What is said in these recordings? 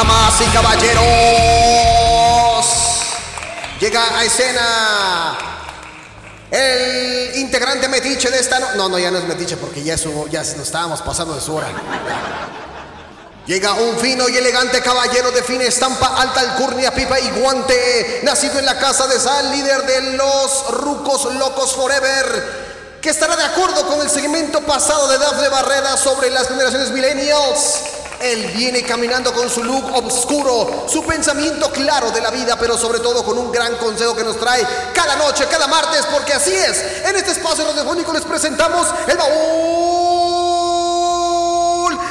Damas y caballeros, llega a escena el integrante metiche de esta no... No, ya no es metiche porque ya, ya nos estábamos pasando de su hora. Llega un fino y elegante caballero de fina estampa, alta alcurnia, pipa y guante, nacido en la casa de sal, líder de los rucos locos forever, que estará de acuerdo con el segmento pasado de Dafne Barreda sobre las generaciones millennials. Él viene caminando con su look oscuro, su pensamiento claro de la vida, pero sobre todo con un gran consejo que nos trae cada noche, cada martes, porque así es. En este espacio radiofónico les presentamos el baúl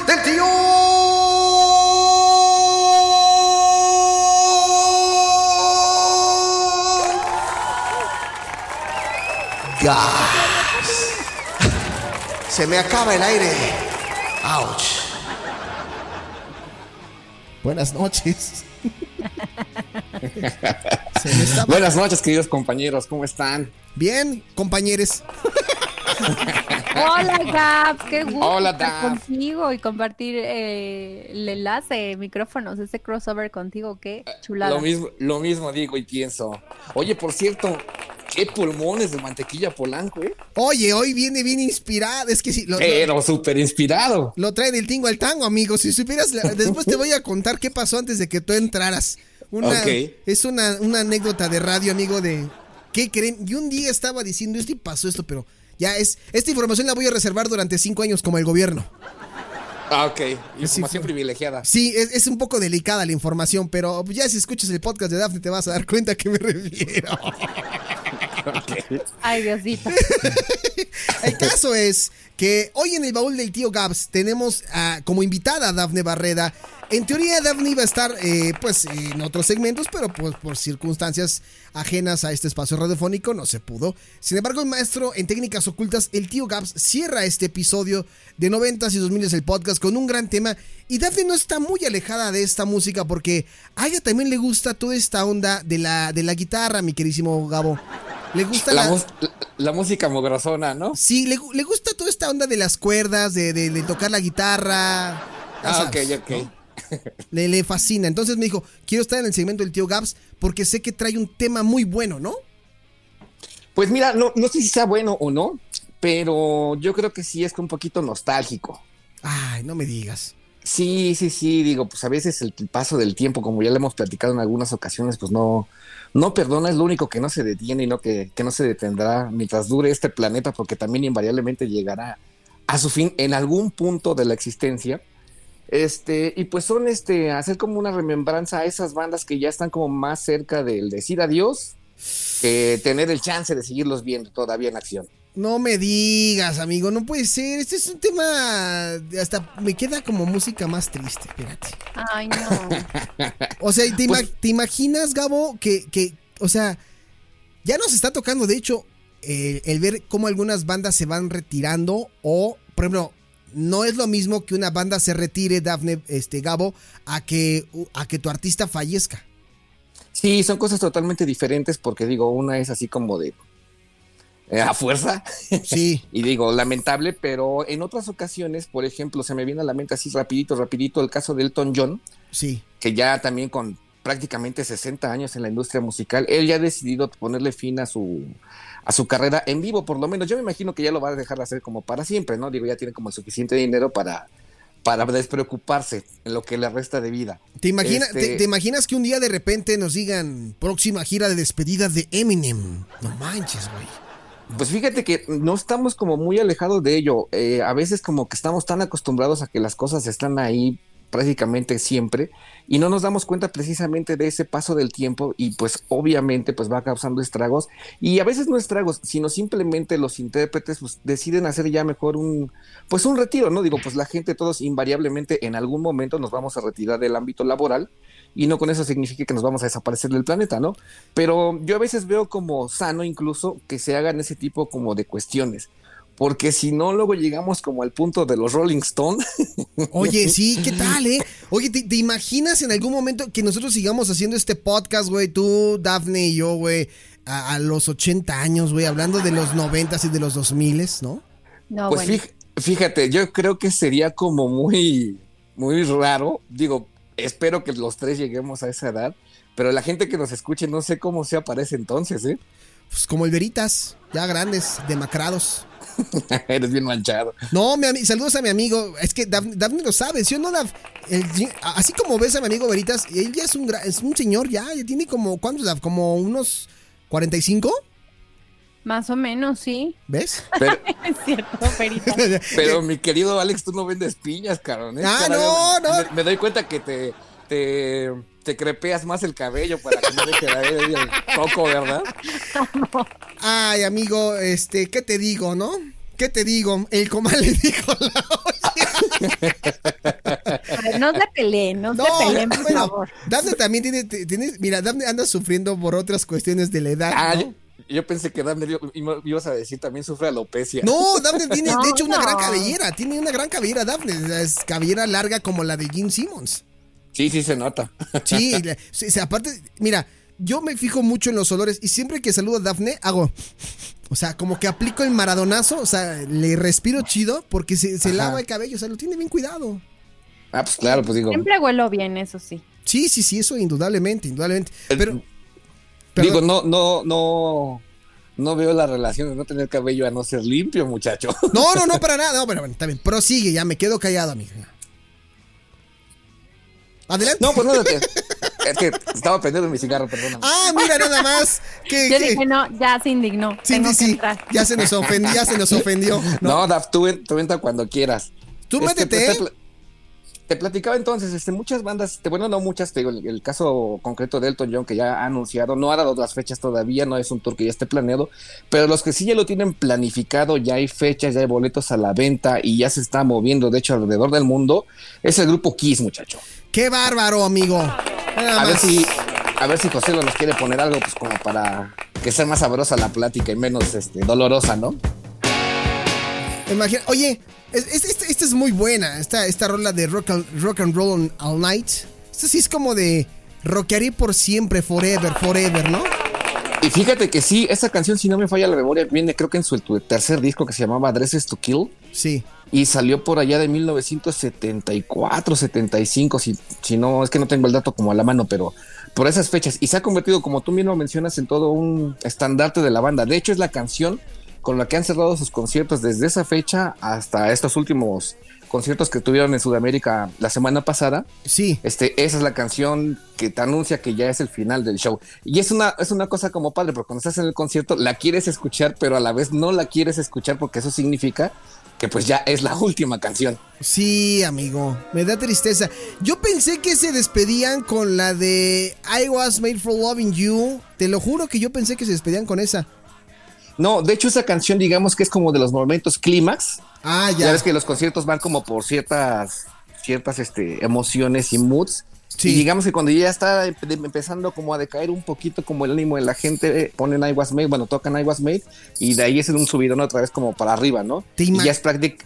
del tío. Gas. Se me acaba el aire. Ouch. Buenas noches. Buenas noches, queridos compañeros. ¿Cómo están? Bien, compañeros. Hola, Gab. Qué gusto Hola, estar contigo y compartir eh, el enlace, micrófonos, ese crossover contigo. Qué chulada. Lo mismo, lo mismo digo y pienso. Oye, por cierto, qué pulmones de mantequilla polanco, ¿eh? Oye, hoy viene bien inspirado. Es que sí. Lo, Pero súper inspirado. Lo trae del tingo al tango, amigo. Si supieras, después te voy a contar qué pasó antes de que tú entraras. Una, Es una, una anécdota de radio, amigo, de. ¿Qué creen? Yo un día estaba diciendo esto y pasó esto, pero ya es. Esta información la voy a reservar durante cinco años como el gobierno. Ah, ok. Información privilegiada. Sí, es, un poco delicada la información, pero ya si escuchas el podcast de Daphne te vas a dar cuenta a qué me refiero. Ay, Diosito. el caso es que hoy en el baúl del tío Gabs tenemos como invitada a Dafne Barreda. En teoría Dafne iba a estar eh, pues en otros segmentos, pero pues, por circunstancias ajenas a este espacio radiofónico no se pudo. Sin embargo, el maestro en técnicas ocultas, el tío Gabs, cierra este episodio de 90s y 2000 el podcast con un gran tema. Y Daphne no está muy alejada de esta música porque a ella también le gusta toda esta onda de la, de la guitarra, mi queridísimo Gabo. Le gusta la, música mugrosona, ¿no? Sí, le, gusta toda esta onda de las cuerdas, de, tocar la guitarra. Ah, ok, ok. Le, le fascina. Entonces me dijo, quiero estar en el segmento del tío Gabs porque sé que trae un tema muy bueno, ¿no? Pues mira, no, no sé si sea bueno o no, pero yo creo que sí es un poquito nostálgico. Ay, no me digas. Sí, sí, sí, digo, pues a veces el paso del tiempo, como ya le hemos platicado en algunas ocasiones, pues no, no perdona, es lo único que no se detiene y no que, no se detendrá mientras dure este planeta, porque también invariablemente llegará a su fin en algún punto de la existencia. Este, y pues son este, hacer como una remembranza a esas bandas que ya están como más cerca del decir adiós que tener el chance de seguirlos viendo todavía en acción. No me digas, amigo, no puede ser. Este es un tema. Hasta me queda como música más triste, espérate. Ay, no. o sea, pues ¿te, imaginas, Gabo, que, que, o sea, ya nos está tocando, de hecho, el ver cómo algunas bandas se van retirando o, por ejemplo, no es lo mismo que una banda se retire, Dafne, este, Gabo, a que, a que tu artista fallezca. Sí, son cosas totalmente diferentes porque digo, una es así como de eh, a fuerza. Sí. y digo, lamentable, pero en otras ocasiones, por ejemplo, se me viene a la mente así rapidito, rapidito el caso de Elton John. Sí. Que ya también con prácticamente 60 años en la industria musical, él ya ha decidido ponerle fin a su a su carrera en vivo, por lo menos. Yo me imagino que ya lo va a dejar de hacer como para siempre, ¿no? Digo, ya tiene como suficiente dinero para para despreocuparse en lo que le resta de vida. ¿Te, imagina, te, este imaginas que un día de repente nos digan próxima gira de despedida de Eminem? No manches, güey. Pues fíjate que no estamos como muy alejados de ello. Eh, a veces como que estamos tan acostumbrados a que las cosas están ahí prácticamente siempre y no nos damos cuenta precisamente de ese paso del tiempo y pues obviamente pues va causando estragos y a veces no estragos sino simplemente los intérpretes pues deciden hacer ya mejor un pues un retiro no digo pues la gente todos invariablemente en algún momento nos vamos a retirar del ámbito laboral y no con eso significa que nos vamos a desaparecer del planeta, ¿no? Pero yo a veces veo como sano incluso que se hagan ese tipo como de cuestiones. Porque si no, luego llegamos como al punto de los Rolling Stones. Oye, sí, ¿qué tal, eh? Oye, ¿te, imaginas en algún momento que nosotros sigamos haciendo este podcast, güey? Tú, Daphne y yo, güey, a, los 80 años, güey, hablando de los 90 y de los 2000, ¿no? No, pues fíjate, yo creo que sería como muy, muy raro. Digo, espero que los tres lleguemos a esa edad, pero la gente que nos escuche no sé cómo se aparece entonces, ¿eh? Pues como el Veritas, ya grandes, demacrados. Eres bien manchado. No, mi saludos a mi amigo. Es que Daphne, lo sabe, ¿sí o no, así como ves a mi amigo Veritas, él ya es un, es un señor ya, ya tiene como, ¿cuántos, Como unos 45. Más o menos, sí. ¿Ves? es cierto, Veritas. Pero mi querido Alex, tú no vendes piñas, cabrón. ¿eh? Ah, no, no. Me, doy cuenta que te, te, te, crepeas más el cabello para que no deje ahí el coco, ¿verdad? Ay, amigo, este, ¿qué te digo, no? ¿Qué te digo? El comal le dijo la No se peleen, no, se peleen, por favor. Daphne también tiene, tiene, mira, Daphne anda sufriendo por otras cuestiones de la edad. Ah, yo, pensé que Daphne ibas a decir también sufre alopecia. No, Daphne tiene, de hecho, una gran cabellera. Tiene una gran cabellera, Daphne. Es cabellera larga como la de Jim Simmons. Sí, sí se nota. Sí, aparte, mira, yo me fijo mucho en los olores y siempre que saludo a Daphne hago o sea, como que aplico el maradonazo, o sea, le respiro chido porque se, lava el cabello, o sea, lo tiene bien cuidado. Ah, pues claro, pues digo. Siempre huelo bien, eso sí. Sí, sí, sí, eso indudablemente, indudablemente. Pero. digo, no, no, no. No veo la relación de no tener cabello a no ser limpio, muchacho. No, no, no, para nada. No, pero bueno, está bien. Prosigue, ya me quedo callado, amiga. Adelante. No, pues no, es que estaba pendiendo mi cigarro, perdón. Ah, mira, nada más. Que, Yo dije, no, ya se indignó. Sí, sí, Ya se nos ofendió, ya se nos ofendió. No, Daf, tú, entra cuando quieras. Tú este, métete. Pues, te, platicaba entonces, este, muchas bandas, este, bueno, no muchas, te digo, el, caso concreto de Elton John, que ya ha anunciado, no ha dado las fechas todavía, no es un tour que ya esté planeado, pero los que sí ya lo tienen planificado, ya hay fechas, ya hay boletos a la venta y ya se está moviendo, de hecho, alrededor del mundo, es el grupo Kiss, muchacho. ¡Qué bárbaro, amigo! a ver si a ver si José nos quiere poner algo pues como para que sea más sabrosa la plática y menos este, dolorosa, ¿no? Imagina, oye, esta es muy buena, esta, esta rola de rock, rock and roll all night. Esta sí es como de rockearé por siempre, forever, forever, ¿no? Y fíjate que sí, esta canción, si no me falla la memoria, viene creo que en su tercer disco que se llamaba Dresses to Kill. Sí. Y salió por allá de 1974, 75, si, si no, es que no tengo el dato como a la mano, pero por esas fechas. Y se ha convertido, como tú mismo mencionas, en todo un estandarte de la banda. De hecho, es la canción con la que han cerrado sus conciertos desde esa fecha hasta estos últimos conciertos que tuvieron en Sudamérica la semana pasada. Sí. Este, esa es la canción que te anuncia que ya es el final del show. Y es una, es una cosa como padre, porque cuando estás en el concierto la quieres escuchar, pero a la vez no la quieres escuchar porque eso significa que pues ya es la última canción. Sí, amigo, me da tristeza. Yo pensé que se despedían con la de I Was Made for Loving You. Te lo juro que yo pensé que se despedían con esa. No, de hecho esa canción digamos que es como de los momentos clímax. Ah, ya. Ya ves que los conciertos van como por ciertas ciertas este, emociones y moods. Y digamos que cuando ya está empezando como a decaer un poquito como el ánimo de la gente, ponen I Was Made, bueno, tocan I Was Made y de ahí es un subidón otra vez como para arriba, ¿no? Y ya es,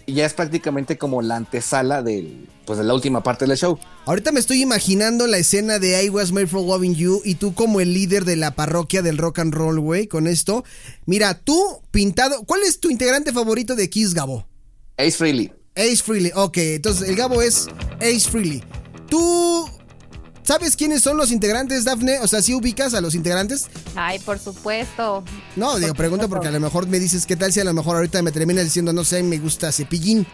ya es prácticamente como la antesala del, pues de la última parte del show. Ahorita me estoy imaginando la escena de I Was Made for Loving You y tú como el líder de la parroquia del rock and roll, güey, con esto. Mira, tú pintado, ¿cuál es tu integrante favorito de Kiss, Gabo? Ace Freely. Ace Freely, ok, entonces el Gabo es Ace Freely. Tú ¿Sabes quiénes son los integrantes, Dafne? O sea, ¿sí ubicas a los integrantes? Ay, por supuesto. No, digo, pregunto porque a lo mejor me dices qué tal si a lo mejor ahorita me terminas diciendo, no sé, me gusta Cepillín.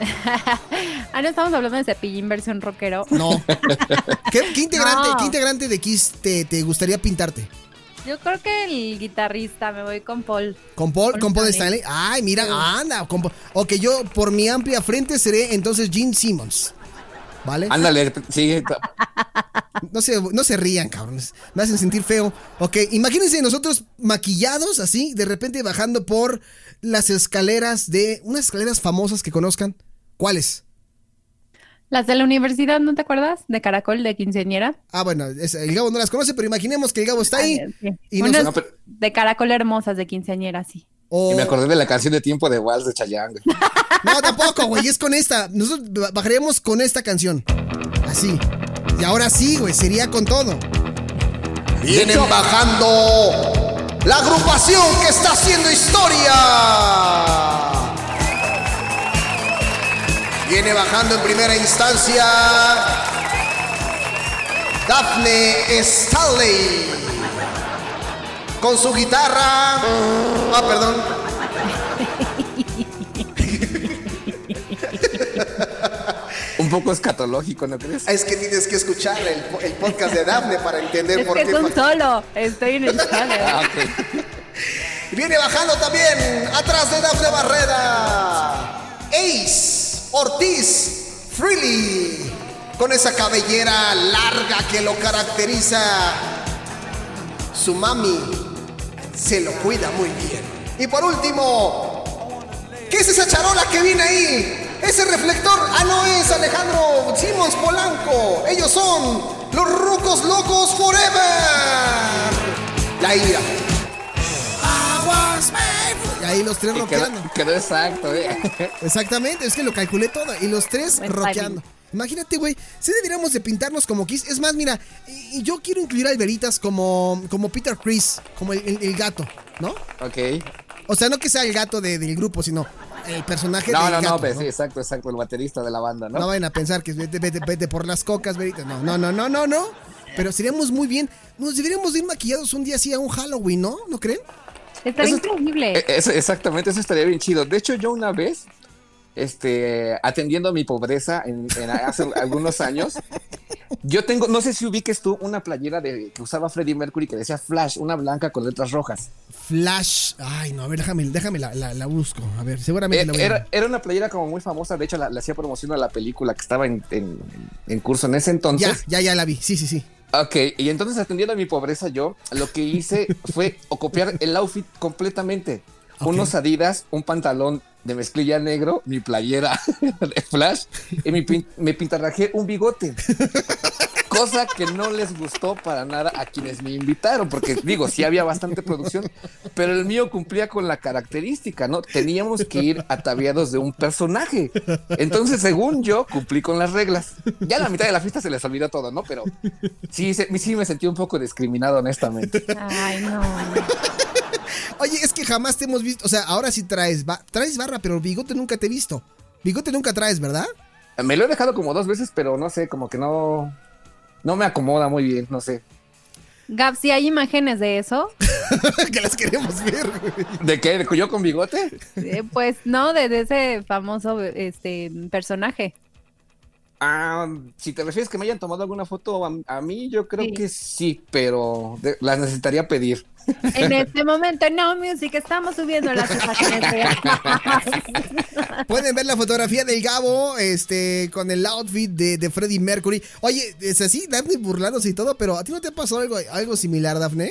ah, no estamos hablando de Cepillín versión rockero. No. ¿Qué, integrante, ¿qué integrante de Kiss te, gustaría pintarte? Yo creo que el guitarrista, me voy con Paul. ¿Con Paul? ¿Con Paul Stanley? Ay, mira, anda. Con, ok, yo por mi amplia frente seré entonces Gene Simmons. ¿Vale? Ándale, sí. No se, no se rían, cabrones. Me hacen sentir feo. Ok, imagínense nosotros maquillados así, de repente bajando por las escaleras de. Unas escaleras famosas que conozcan. ¿Cuáles? Las de la universidad, ¿no te acuerdas? De Caracol, de quinceañera. Ah, bueno, el Gabo no las conoce, pero imaginemos que el Gabo está ahí. y De Caracol hermosas de quinceañera, sí. Y me acordé de la canción de Tiempo de Vals de Chayanne. No, tampoco, güey, es con esta. Nosotros bajaríamos con esta canción. Así. Y ahora sí, güey, sería con todo. Vienen bajando la agrupación que está haciendo historia. Viene bajando en primera instancia Daphne Stanley. Con su guitarra. Ah, perdón. Un poco escatológico, ¿no crees? Es que tienes que escuchar el, podcast de Daphne para entender es por que qué. Es un solo, estoy en el channel. Ah, Viene bajando también atrás de Daphne Barrera. Ace Ortiz Freely. Con esa cabellera larga que lo caracteriza. Su mami se lo cuida muy bien. Y por último, ¿qué es esa charola que viene ahí? Ese reflector. Ah, no es Alejandro Simons Polanco. Ellos son los Rucos Locos Forever. La ira. Y ahí los tres quedó, rockeando. quedó exacto, ¿eh? Exactamente, es que lo calculé todo. Y los tres timing. Imagínate, güey, si deberíamos de pintarnos como Kiss. Es más, mira, y, y yo quiero incluir a Veritas como, como Peter Chris, como el, el- el gato, ¿no? Ok. O sea, no que sea el gato de- del grupo, sino el personaje No, del no, gato. no, pero sí, exacto, exacto, el baterista de la banda, ¿no? No vayan a pensar que vete, vete, vete por las cocas, Veritas. No, no, no, no, no, no. Pero seríamos muy bien. Nos deberíamos de ir maquillados un día así a un Halloween, ¿no? ¿No creen? Estaría Eso- increíble. Eh, eso- exactamente, eso estaría bien chido. De hecho, yo una vez, este, atendiendo a mi pobreza en, en hace algunos años, yo tengo, no sé si ubiques tú una playera de, que usaba Freddie Mercury que decía Flash, una blanca con letras rojas. Flash. Ay, no, a ver, déjame, déjame la, la, la busco. A ver, seguramente Eh, la voy a Era, era una playera como muy famosa, de hecho la, hacía promoción a la película que estaba en, en- en curso en ese Ya, entonces. ya, ya la vi. Sí, sí, sí. Ok, y entonces atendiendo a mi pobreza yo, lo que hice fue copiar el outfit completamente. Unos adidas, un pantalón de mezclilla negro, mi playera de flash y mi pin- me pintarrajé un bigote. Cosa que no les gustó para nada a quienes me invitaron, porque digo, sí había bastante producción, pero el mío cumplía con la característica, ¿no? Teníamos que ir ataviados de un personaje. Entonces, según yo, cumplí con las reglas. Ya a la mitad de la fiesta se les olvidó todo, ¿no? Pero sí, se- sí me sentí un poco discriminado, honestamente. Ay, no. Oye, es que jamás te hemos visto. O sea, ahora sí traes, ba- traes barra, pero bigote nunca te he visto. Bigote nunca traes, ¿verdad? Me lo he dejado como dos veces, pero no sé, como que no, no me acomoda muy bien, no sé. Gab, si hay imágenes de eso, que las queremos ver, güey. ¿De qué? ¿De yo con bigote? Eh, pues no, de, de ese famoso este personaje. Ah, si te refieres que me hayan tomado alguna foto a, a mí, yo creo Sí. que sí, pero de- las necesitaría pedir. En este momento, no music, estamos subiendo las imágenes. Pueden ver la fotografía del Gabo este, con el outfit de, de Freddie Mercury. Oye, es así, Daphne burlándose y todo, pero ¿a ti no te pasó algo, algo similar, Daphne?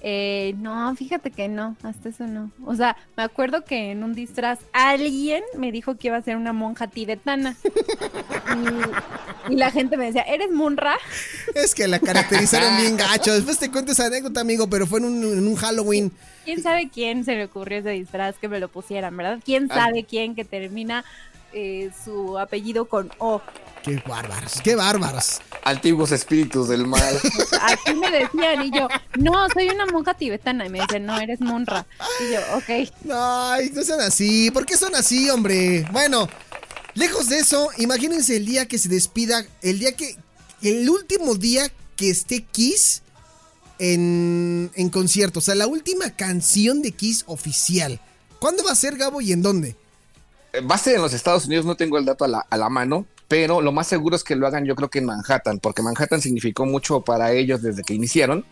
Eh, no, fíjate que no, hasta eso no. O sea, me acuerdo que en un disfraz alguien me dijo que iba a ser una monja tibetana. Y, y la gente me decía, ¿eres Munra? Es que la caracterizaron bien gacho. Después te cuento esa anécdota, amigo, pero fue en un, en un Halloween. ¿Quién sabe quién se le ocurrió ese disfraz que me lo pusieran, verdad? ¿Quién Ah. sabe quién que termina eh, su apellido con O? Qué bárbaros, qué bárbaros. Antiguos espíritus del mal. Así me decían y yo, no, soy una monja tibetana. Y me dicen, no, eres Munra. Y yo, ok. Ay, no sean así. ¿Por qué son así, hombre? Bueno, lejos de eso, imagínense el día que se despida, el día que, el último día que esté Kiss en, en concierto. O sea, la última canción de Kiss oficial. ¿Cuándo va a ser, Gabo, y en dónde? Ser en los Estados Unidos, no tengo el dato a la, a la mano, pero lo más seguro es que lo hagan yo creo que en Manhattan, porque Manhattan significó mucho para ellos desde que iniciaron.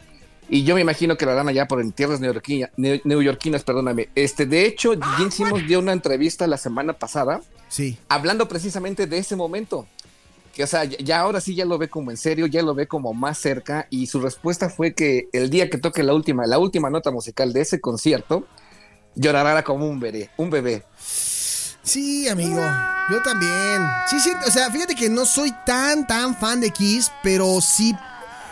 Y yo me imagino que lo harán allá por en tierras neoyorquina- neo- neoyorquinas, perdóname. Este, de hecho, Gene Simmons dio una entrevista la semana pasada Sí. hablando precisamente de ese momento. Que, o sea, ya ya ahora sí ya lo ve como en serio, ya lo ve como más cerca. Y su respuesta fue que el día que toque la última, la última nota musical de ese concierto, llorará como un bebé, un bebé. Sí, amigo. Yo también. Sí, sí. O sea, fíjate que no soy tan, tan fan de Kiss, pero sí,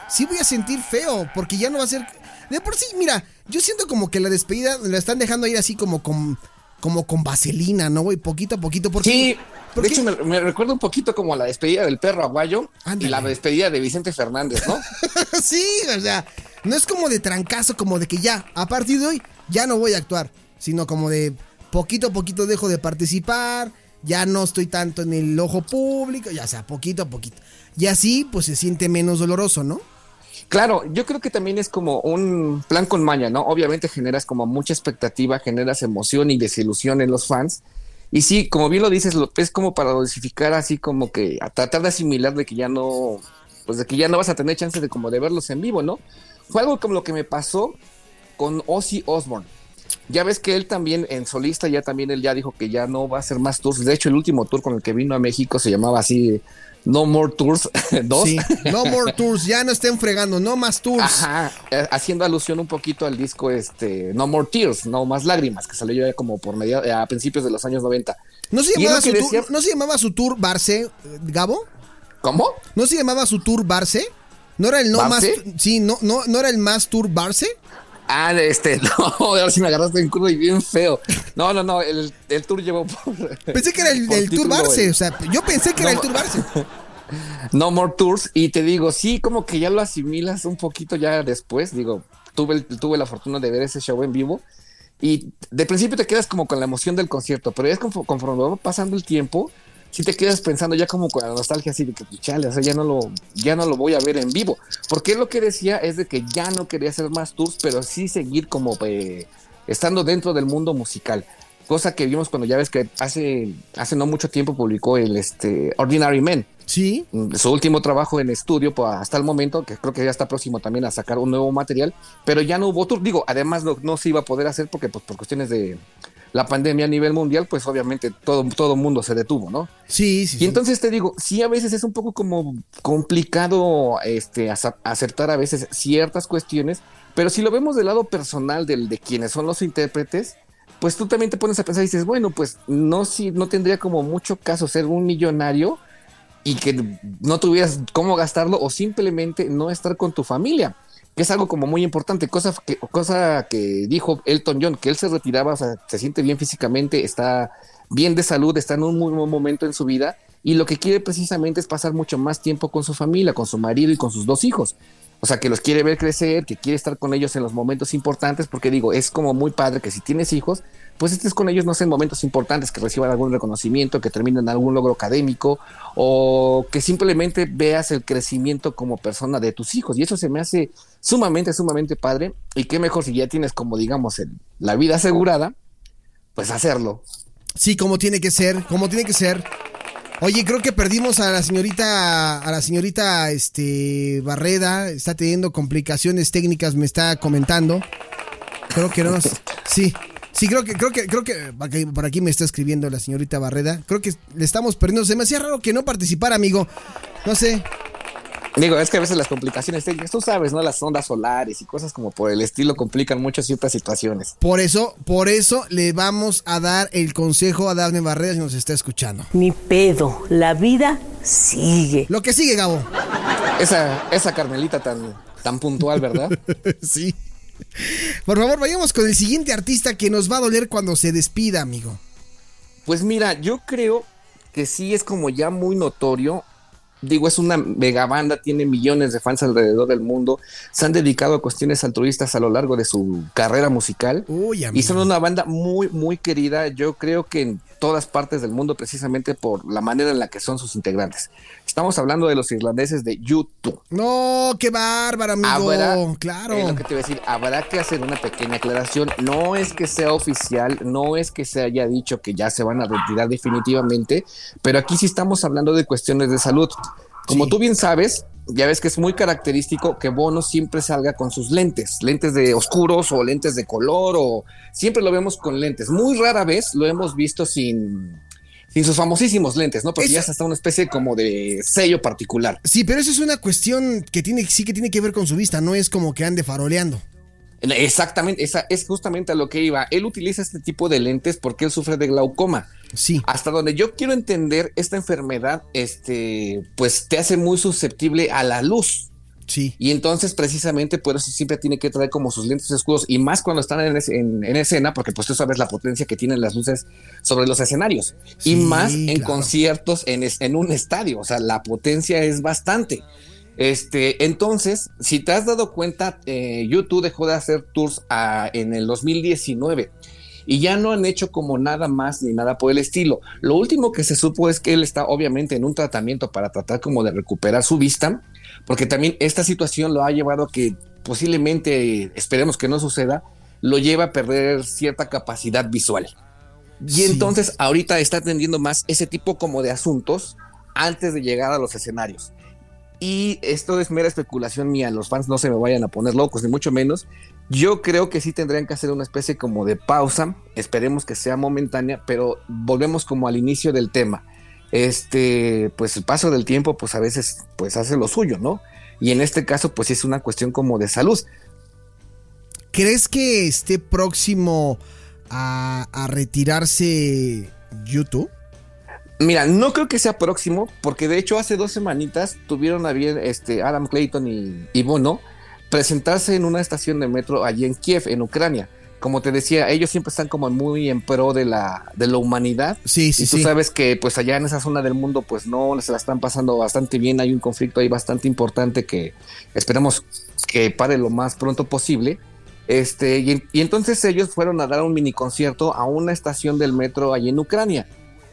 sí voy a sentir feo, porque ya no va a ser. De por sí, mira, yo siento como que la despedida la están dejando ir así como con, como con vaselina, ¿no, güey? Poquito a poquito. Porque, Sí, porque- de hecho me, me recuerda un poquito como la despedida del perro aguayo Ándale. y la despedida de Vicente Fernández, ¿no? sí, o sea, no es como de trancazo, como de que ya, a partir de hoy, ya no voy a actuar, sino como de poquito a poquito dejo de participar, ya no estoy tanto en el ojo público, ya sea poquito a poquito. Y así, pues se siente menos doloroso, ¿no? Claro, yo creo que también es como un plan con maña, ¿no? Obviamente generas como mucha expectativa, generas emoción y desilusión en los fans. Y sí, como bien lo dices, es como para dosificar así como que a tratar de asimilar de que ya no, pues de que ya no vas a tener chance de como de verlos en vivo, ¿no? Fue algo como lo que me pasó con Ozzy Osbourne. Ya ves que él también en solista ya también él ya dijo que ya no va a hacer más tours. De hecho, el último tour con el que vino a México se llamaba así No More Tours 2. Sí, No More Tours, ya no estén fregando, no más tours. Ajá, eh, haciendo alusión un poquito al disco este No More Tears, No Más Lágrimas, que salió ya como por medio, eh, a principios de los años 90. ¿No se, llamaba su tour, ¿No se llamaba su tour Barce, Gabo? ¿Cómo? ¿No se llamaba su tour Barce? ¿No era el no más sí, no, no, no era el más tour Barce? Ah, este, no, ahora sí me agarraste en curva y bien feo. No, no, no, el, tour llevó por. Pensé que era el, Tour Barce, o sea, yo pensé que era el Tour Barce. No More Tours, y te digo, sí, como que ya lo asimilas un poquito ya después. Digo, tuve, tuve la fortuna de ver ese show en vivo, y de principio te quedas como con la emoción del concierto, pero es conforme va pasando el tiempo, si te quedas pensando ya como con la nostalgia así de que pues, chale, o sea, ya no lo, ya no lo voy a ver en vivo. Porque lo que decía es de que ya no quería hacer más tours, pero sí seguir como eh, estando dentro del mundo musical. Cosa que vimos cuando ya ves que hace, hace no mucho tiempo publicó el este, Ordinary Men. Sí. Mm, su último trabajo en estudio pues, hasta el momento, que creo que ya está próximo también a sacar un nuevo material, pero ya no hubo tour. Digo, además no, no se iba a poder hacer porque pues por cuestiones de, la pandemia a nivel mundial, pues obviamente todo todo mundo se detuvo, ¿no? Sí, sí. Y entonces te digo, sí a veces es un poco como complicado este acertar a veces ciertas cuestiones, pero si lo vemos del lado personal del, de quienes son los intérpretes, pues tú también te pones a pensar y dices, bueno, pues no si no tendría como mucho caso ser un millonario y que no tuvieras cómo gastarlo o simplemente no estar con tu familia que es algo como muy importante, cosa que, cosa que dijo Elton John, que él se retiraba, o sea, se siente bien físicamente, está bien de salud, está en un muy buen momento en su vida y lo que quiere precisamente es pasar mucho más tiempo con su familia, con su marido y con sus dos hijos. O sea, que los quiere ver crecer, que quiere estar con ellos en los momentos importantes, porque digo, es como muy padre que si tienes hijos, pues estés con ellos, no sé, en momentos importantes, que reciban algún reconocimiento, que terminen algún logro académico, o que simplemente veas el crecimiento como persona de tus hijos. Y eso se me hace sumamente, sumamente padre. Y qué mejor si ya tienes como, digamos, la vida asegurada, pues hacerlo. Sí, como tiene que ser, como tiene que ser. Oye, creo que perdimos a la señorita, a la señorita este, Barreda, está teniendo complicaciones técnicas, me está comentando. Creo que no. Sí, sí, creo que, creo que, creo que por aquí me está escribiendo la señorita Barreda. Creo que le estamos perdiendo. Se me hacía raro que no participara, amigo. No sé. Digo, es que a veces las complicaciones técnicas, tú sabes, ¿no? Las ondas solares y cosas como por el estilo complican mucho ciertas situaciones. Por eso, por eso le vamos a dar el consejo a Dafne Barrera si nos está escuchando. Ni pedo, la vida sigue. Lo que sigue, Gabo. Esa, esa Carmelita tan, tan puntual, ¿verdad? sí. Por favor, vayamos con el siguiente artista que nos va a doler cuando se despida, amigo. Pues mira, yo creo que sí es como ya muy notorio digo, es una mega banda, tiene millones de fans alrededor del mundo, se han dedicado a cuestiones altruistas a lo largo de su carrera musical y son una banda muy, muy querida, yo creo que en todas partes del mundo precisamente por la manera en la que son sus integrantes. Estamos hablando de los irlandeses de YouTube. No, qué bárbaro, amigo. claro. Es lo que te voy a decir, habrá que hacer una pequeña aclaración. No es que sea oficial, no es que se haya dicho que ya se van a retirar definitivamente, pero aquí sí estamos hablando de cuestiones de salud. Como tú bien sabes, ya ves que es muy característico que Bono siempre salga con sus lentes, lentes de oscuros o lentes de color o siempre lo vemos con lentes. Muy rara vez lo hemos visto sin sin sus famosísimos lentes, ¿no? Porque ya es hasta una especie como de sello particular. Sí, pero eso es una cuestión que tiene sí que tiene que ver con su vista, no es como que ande faroleando. Exactamente, esa es justamente a lo que iba. Él utiliza este tipo de lentes porque él sufre de glaucoma. Sí. Hasta donde yo quiero entender esta enfermedad, este, pues te hace muy susceptible a la luz. Sí. Y entonces, precisamente, por eso siempre tiene que traer como sus lentes escudos y más cuando están en, escena, porque pues tú sabes la potencia que tienen las luces sobre los escenarios y más en conciertos en, en un estadio. O sea, la potencia es bastante. Este, entonces, si te has dado cuenta, eh, YouTube dejó de hacer tours ah, en el 2019 y ya no han hecho como nada más ni nada por el estilo. Lo último que se supo es que él está obviamente en un tratamiento para tratar como de recuperar su vista, porque también esta situación lo ha llevado a que posiblemente, esperemos que no suceda, lo lleva a perder cierta capacidad visual. Y Sí. entonces ahorita está atendiendo más ese tipo como de asuntos antes de llegar a los escenarios. Y esto es mera especulación mía, los fans no se me vayan a poner locos, ni mucho menos. Yo creo que sí tendrían que hacer una especie como de pausa, esperemos que sea momentánea, pero volvemos como al inicio del tema. Este, pues el paso del tiempo, pues a veces, pues hace lo suyo, ¿no? Y en este caso, pues es una cuestión como de salud. ¿Crees que esté próximo a, a retirarse YouTube? Mira, no creo que sea próximo, porque de hecho hace dos semanitas tuvieron a bien este, Adam Clayton y, y Bono presentarse en una estación de metro allí en Kiev, en Ucrania. Como te decía, ellos siempre están como muy en pro de la, de la humanidad. Sí, sí, y tú sí. sabes que pues allá en esa zona del mundo pues no se la están pasando bastante bien, hay un conflicto ahí bastante importante que esperamos que pare lo más pronto posible. Este, y, y entonces ellos fueron a dar un mini concierto a una estación del metro allí en Ucrania.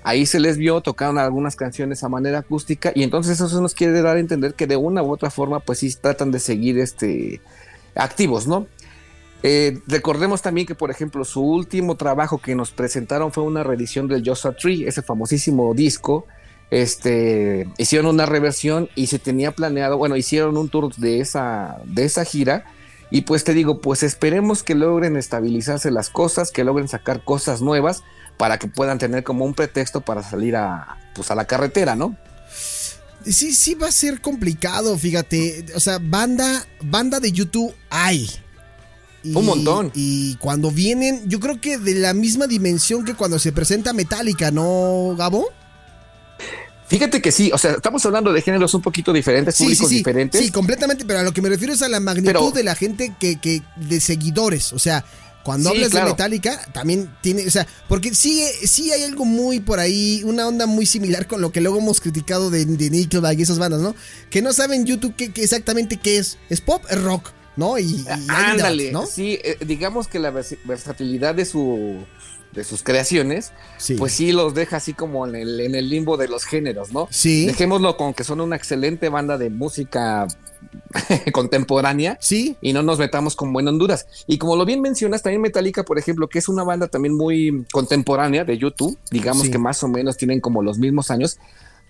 Ahí se les vio, tocaron algunas canciones a manera acústica y entonces eso nos quiere dar a entender que de una u otra forma pues sí tratan de seguir este, activos, ¿no? Eh, recordemos también que, por ejemplo, su último trabajo que nos presentaron fue una reedición del Joshua Tree, ese famosísimo disco. Este, hicieron una reversión y se tenía planeado, bueno, hicieron un tour de esa, de esa gira. Y pues te digo, pues esperemos que logren estabilizarse las cosas, que logren sacar cosas nuevas para que puedan tener como un pretexto para salir a, pues a la carretera, ¿no? Sí, sí va a ser complicado, fíjate. O sea, banda, banda de YouTube hay. Y- Un montón. Y cuando vienen, yo creo que de la misma dimensión que cuando se presenta Metallica, ¿no, Gabo? Fíjate que sí, o sea, estamos hablando de géneros un poquito diferentes, Sí, sí, públicos sí. diferentes. Sí, completamente, pero a lo que me refiero es a la magnitud Pero- de la gente que, que de seguidores. O sea, cuando Sí, hablas claro. de Metallica, también tiene, o sea, porque sí, sí hay algo muy por ahí, una onda muy similar con lo que luego hemos criticado de, de Nickelback y esas bandas, ¿no? Que no saben YouTube qué, qué exactamente qué es. Es pop, es rock, ¿no? Y, Ándale, ¿no? sí, eh, digamos que la vers- versatilidad de su de sus creaciones, Sí. pues sí los deja así como en el, en el limbo de los géneros, ¿no? Sí. Dejémoslo con que son una excelente banda de música contemporánea Sí. y no nos metamos como en Honduras. Y como lo bien mencionas, también Metallica, por ejemplo, que es una banda también muy contemporánea de YouTube, digamos Sí. que más o menos tienen como los mismos años.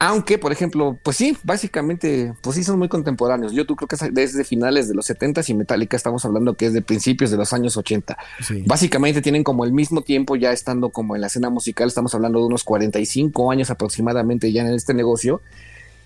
Aunque, por ejemplo, pues sí, básicamente, pues sí son muy contemporáneos. YouTube creo que es desde finales de los 70 y Metallica estamos hablando que es de principios de los años 80. Sí. Básicamente tienen como el mismo tiempo ya estando como en la escena musical, estamos hablando de unos 45 años aproximadamente ya en este negocio.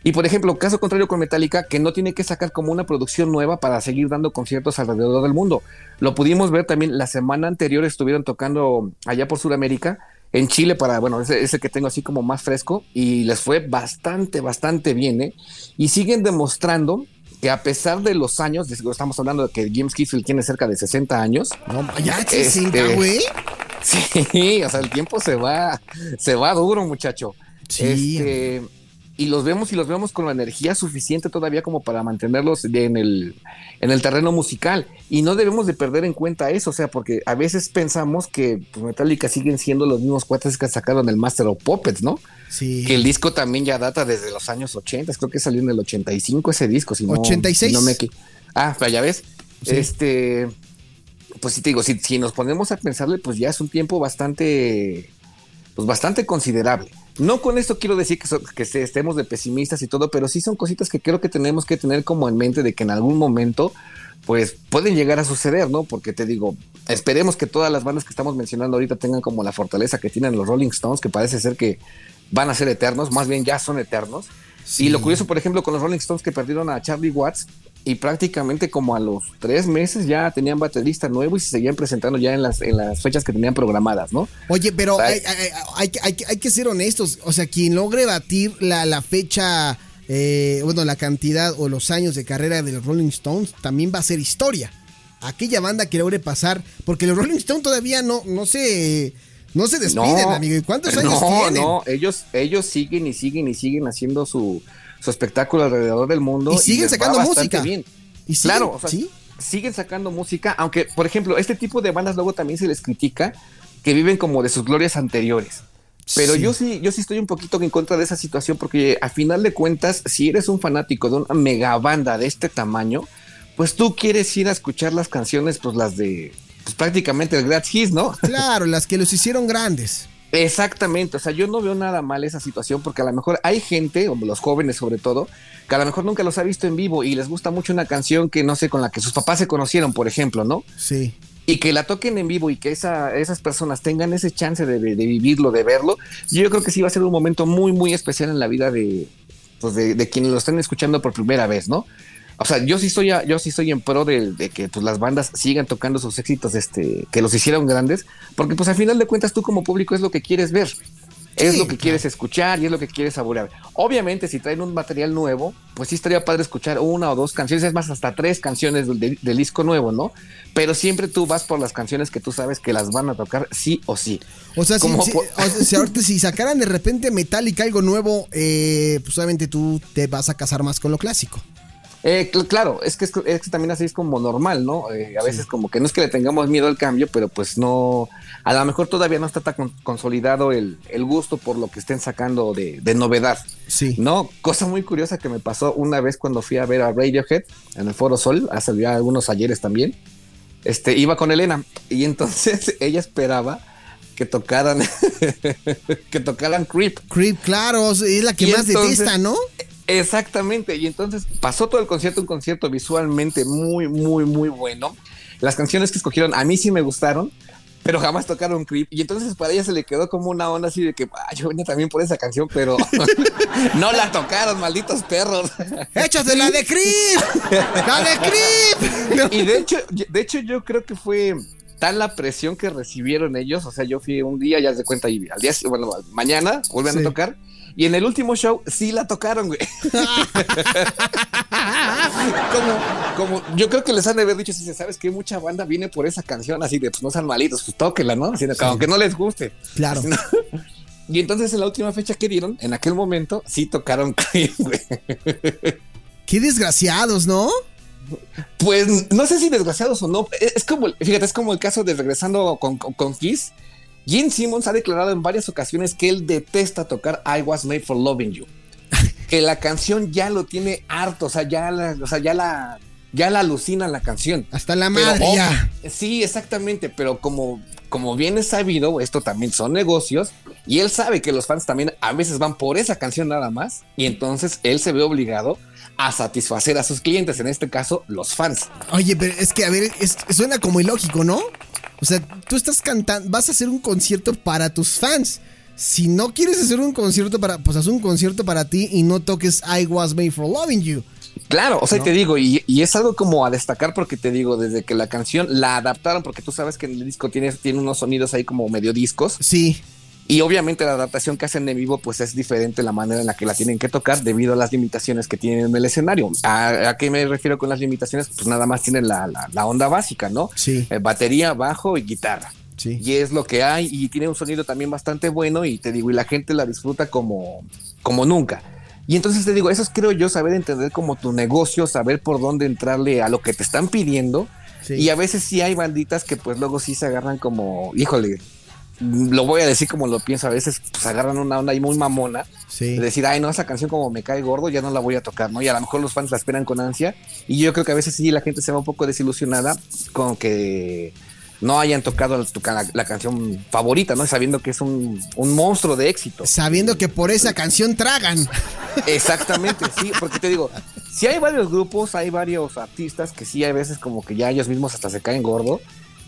Y por ejemplo, caso contrario con Metallica, que no tiene que sacar como una producción nueva para seguir dando conciertos alrededor del mundo. Lo pudimos ver también la semana anterior, estuvieron tocando allá por Sudamérica, en Chile, para, bueno, ese es el que tengo así como más fresco, y les fue bastante, bastante bien, ¿eh? Y siguen demostrando que a pesar de los años, estamos hablando de que James Hetfield tiene cerca de 60 años, No, ya Este- 60, güey. Sí, o sea, el tiempo se va, se va duro, muchacho. Sí. Este, y los vemos y los vemos con la energía suficiente todavía como para mantenerlos en el, en el terreno musical. Y no debemos de perder en cuenta eso, o sea, porque a veces pensamos que pues, Metallica siguen siendo los mismos cuates que sacaron el Master of Puppets, ¿no? Sí. Que el disco también ya data desde los años 80, creo que salió en el 85 ese disco, si no, 86. si no me Ah, pero ya ves. Sí. Este, pues sí te digo, si, si nos ponemos a pensarle, pues ya es un tiempo bastante, pues bastante considerable. No con esto quiero decir que, so- que se- estemos de pesimistas y todo, pero sí son cositas que creo que tenemos que tener como en mente de que en algún momento, pues pueden llegar a suceder, ¿no? Porque te digo, esperemos que todas las bandas que estamos mencionando ahorita tengan como la fortaleza que tienen los Rolling Stones, que parece ser que van a ser eternos, más bien ya son eternos. Sí. Y lo curioso, por ejemplo, con los Rolling Stones que perdieron a Charlie Watts y prácticamente como a los tres meses ya tenían baterista nuevo y se seguían presentando ya en las, en las fechas que tenían programadas, ¿no? Oye, pero hay, Ay. hay- hay que- hay que- hay que ser honestos. O sea, quien logre batir la, la fecha, eh, bueno, la cantidad o los años de carrera de los Rolling Stones también va a ser historia. Aquella banda que logre pasar, porque los Rolling Stones todavía no, no se, no se despiden, amigo. ¿Y cuántos años no, tienen? No, ellos, ellos siguen y siguen y siguen haciendo su, su espectáculo alrededor del mundo. Y siguen sacando música. Bien. Y siguen, claro, o sea, ¿sí? siguen sacando música, aunque, por ejemplo, este tipo de bandas luego también se les critica que viven como de sus glorias anteriores. Pero Sí. yo sí, yo sí estoy un poquito en contra de esa situación porque a final de cuentas, si eres un fanático de una mega banda de este tamaño, pues tú quieres ir a escuchar las canciones, pues las de pues prácticamente el Great Hits, ¿no? Claro, las que los hicieron grandes. Exactamente, o sea, yo no veo nada mal esa situación porque a lo mejor hay gente, o los jóvenes sobre todo, que a lo mejor nunca los ha visto en vivo y les gusta mucho una canción que no sé, con la que sus papás se conocieron, por ejemplo, ¿no? Sí. y que la toquen en vivo y que esa, esas personas tengan ese chance de, de- de vivirlo, de verlo, yo creo que sí va a ser un momento muy, muy especial en la vida de, pues de, de quienes lo están escuchando por primera vez, ¿no? O sea, yo sí estoy, a- yo sí estoy en pro de, de que pues, las bandas sigan tocando sus éxitos, este, que los hicieron grandes, porque pues al final de cuentas tú como público es lo que quieres ver. Es lo que quieres escuchar y es lo que quieres saborear. Obviamente, si traen un material nuevo, pues sí estaría padre escuchar una o dos canciones, es más, hasta tres canciones del, disco nuevo, ¿no? Pero siempre tú vas por las canciones que tú sabes que las van a tocar sí o sí. O sea, si, Como si- por- o sea, si ahorita si sacaran de repente Metallica algo nuevo, eh, pues obviamente tú te vas a casar más con lo clásico. Eh, cl- claro, es que, es, es que también así es como normal, ¿no? Eh, a veces como que no es que le tengamos miedo al cambio, pero pues no, a lo mejor todavía no está tan con- consolidado el, el gusto por lo que estén sacando de, de novedad. Sí. No, cosa muy curiosa que me pasó una vez cuando fui a ver a Radiohead en el Foro Sol, hace ya algunos ayeres también. Este, iba con Elena y entonces ella esperaba que tocaran que tocaran Creep. Creep, claro, es la que Y más entonces- detesta, ¿no? Exactamente, y entonces pasó todo el concierto, un concierto visualmente muy, muy, muy bueno. Las canciones que escogieron a mí sí me gustaron, pero jamás tocaron Creep. Y entonces para ella se le quedó como una onda así de que "Ah, yo venía también por esa canción, pero no la tocaron, malditos perros. ¡Échate la de Creep! ¡La de Creep! y de hecho, de hecho, yo creo que fue tal la presión que recibieron ellos. O sea, yo fui un día, ya se cuenta, y al día, bueno, mañana vuelven Sí. a tocar. Y en el último show sí la tocaron, güey. como, como, yo creo que les han de haber dicho, si sabes que mucha banda viene por esa canción, así de, pues no sean malitos, pues tóquela, ¿no? Así de, aunque no les guste. Claro. Y entonces en la última fecha que dieron, en aquel momento, sí tocaron güey. Qué desgraciados, ¿no? Pues no sé si desgraciados o no. Es como, fíjate, es como el caso de regresando con, con, con Kiss. Gene Simmons ha declarado en varias ocasiones que él detesta tocar I Was Made for Loving You. que la canción ya lo tiene harto, o sea, ya la, o sea, ya la, ya la alucina la canción. Hasta la Pero, madre ya. Sí, exactamente, pero como, como bien es sabido, esto también son negocios y él sabe que los fans también a veces van por esa canción nada más y entonces él se ve obligado a satisfacer a sus clientes, en este caso los fans. Oye, pero es que, a ver, es- suena como ilógico, ¿no? O sea, tú estás cantando, vas a hacer un concierto para tus fans. Si no quieres hacer un concierto para, pues haz un concierto para ti y no toques I Was Made for Loving You. Claro, o sea, ¿No? te digo, y, y es algo como a destacar porque te digo, desde que la canción la adaptaron, porque tú sabes que en el disco tiene, tiene unos sonidos ahí como medio discos, Sí, y obviamente la adaptación que hacen en vivo, pues es diferente la manera en la que la tienen que tocar debido a las limitaciones que tienen en el escenario. ¿A, a qué me refiero con las limitaciones? Pues nada más tienen la, la- la onda básica, ¿no? Sí. Eh, batería, bajo y guitarra. sí. Y es lo que hay y tiene un sonido también bastante bueno y te digo, y la gente la disfruta como, como nunca. Y entonces te digo, eso es creo yo saber entender como tu negocio, saber por dónde entrarle a lo que te están pidiendo. Sí. Y a veces sí hay banditas que pues luego sí se agarran como, híjole, lo voy a decir como lo pienso, a veces pues agarran una onda ahí muy mamona Sí. de decir, ay, no, esa canción como me cae gordo, ya no la voy a tocar, ¿no? Y a lo mejor los fans la esperan con ansia. Y yo creo que a veces sí la gente se va un poco desilusionada con que no hayan tocado la, la- la canción favorita, ¿no? Sabiendo que es un, un monstruo de éxito. Sabiendo que por esa canción tragan. Exactamente, sí, porque te digo, si hay varios grupos, hay varios artistas que sí hay veces como que ya ellos mismos hasta se caen gordo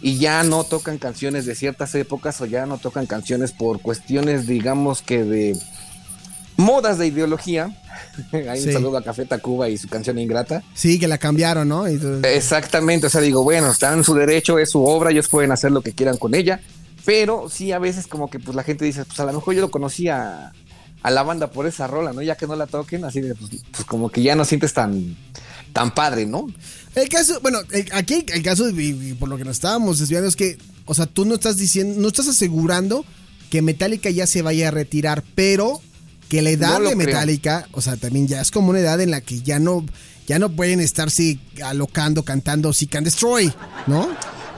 y ya no tocan canciones de ciertas épocas o ya no tocan canciones por cuestiones, digamos que de modas de ideología. Hay Sí. un saludo a Café Tacuba y su canción Ingrata. Sí, que la cambiaron, ¿no? Exactamente, o sea, digo, bueno, están en su derecho, es su obra, ellos pueden hacer lo que quieran con ella, pero sí a veces como que pues la gente dice, pues a lo mejor yo lo conocía a la banda por esa rola, ¿no? Ya que no la toquen, así de, pues, pues, como que ya no sientes tan, tan padre, ¿no? El caso, bueno, el- aquí el caso, y, y por lo que nos estábamos desviando, es que, o sea, tú no estás diciendo, no estás asegurando que Metallica ya se vaya a retirar, pero que la edad No de creo. Metallica, o sea, también ya es como una edad en la que ya no, ya no pueden estarse alocando, cantando Seek and Destroy, ¿no?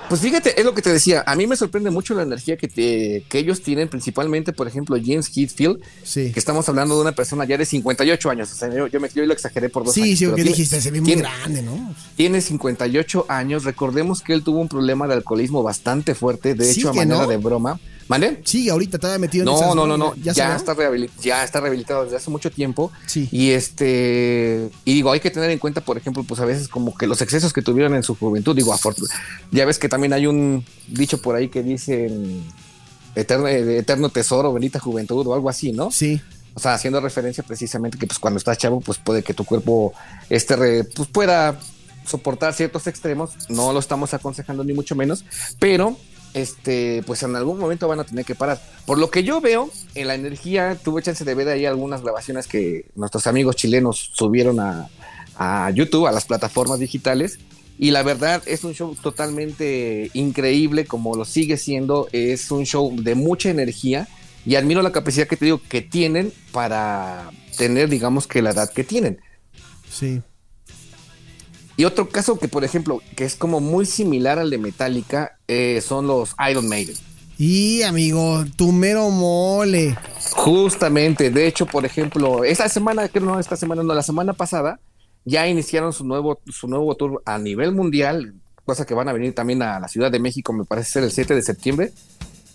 Pues fíjate, es lo que te decía. A mí me sorprende mucho la energía que, te- que ellos tienen, principalmente, por ejemplo, James Hetfield, Sí. que estamos hablando de una persona ya de 58 años. O sea, yo, yo me, yo lo exageré por dos Sí, años. sí, porque tiene- dijiste, se ve muy tiene- grande, ¿no? Tiene 58 años. Recordemos que él tuvo un problema de alcoholismo bastante fuerte. De Sí, hecho, a que manera no. de broma. ¿Mande? Sigue ahorita, estaba metido en No, esas- no, no, no. ¿Ya, Ya, está ya está rehabilitado desde hace mucho tiempo. Sí. Y este, y digo, hay que tener en cuenta, por ejemplo, pues a veces como que los excesos que tuvieron en su juventud, digo, ya ves que también hay un dicho por ahí que dice eterno, eh, eterno tesoro, bendita juventud o algo así, ¿no? Sí. O sea, haciendo referencia precisamente que pues cuando estás chavo, pues puede que tu cuerpo este re- pues pueda soportar ciertos extremos. No lo estamos aconsejando ni mucho menos, pero este, pues en algún momento van a tener que parar. Por lo que yo veo en la energía, tuve chance de ver ahí algunas grabaciones que nuestros amigos chilenos subieron a, a YouTube, a las plataformas digitales. Y la verdad es un show totalmente increíble, como lo sigue siendo. Es un show de mucha energía y admiro la capacidad que te digo que tienen para tener, digamos que la edad que tienen. Sí. Y otro caso que, por ejemplo, que es como muy similar al de Metallica, eh, son los Iron Maiden. Y amigo, tu mero mole. Justamente, de hecho, por ejemplo, esta semana, que no, esta semana, no, la semana pasada, ya iniciaron su nuevo, su nuevo tour a nivel mundial, cosa que van a venir también a la Ciudad de México, me parece ser el 7 de septiembre,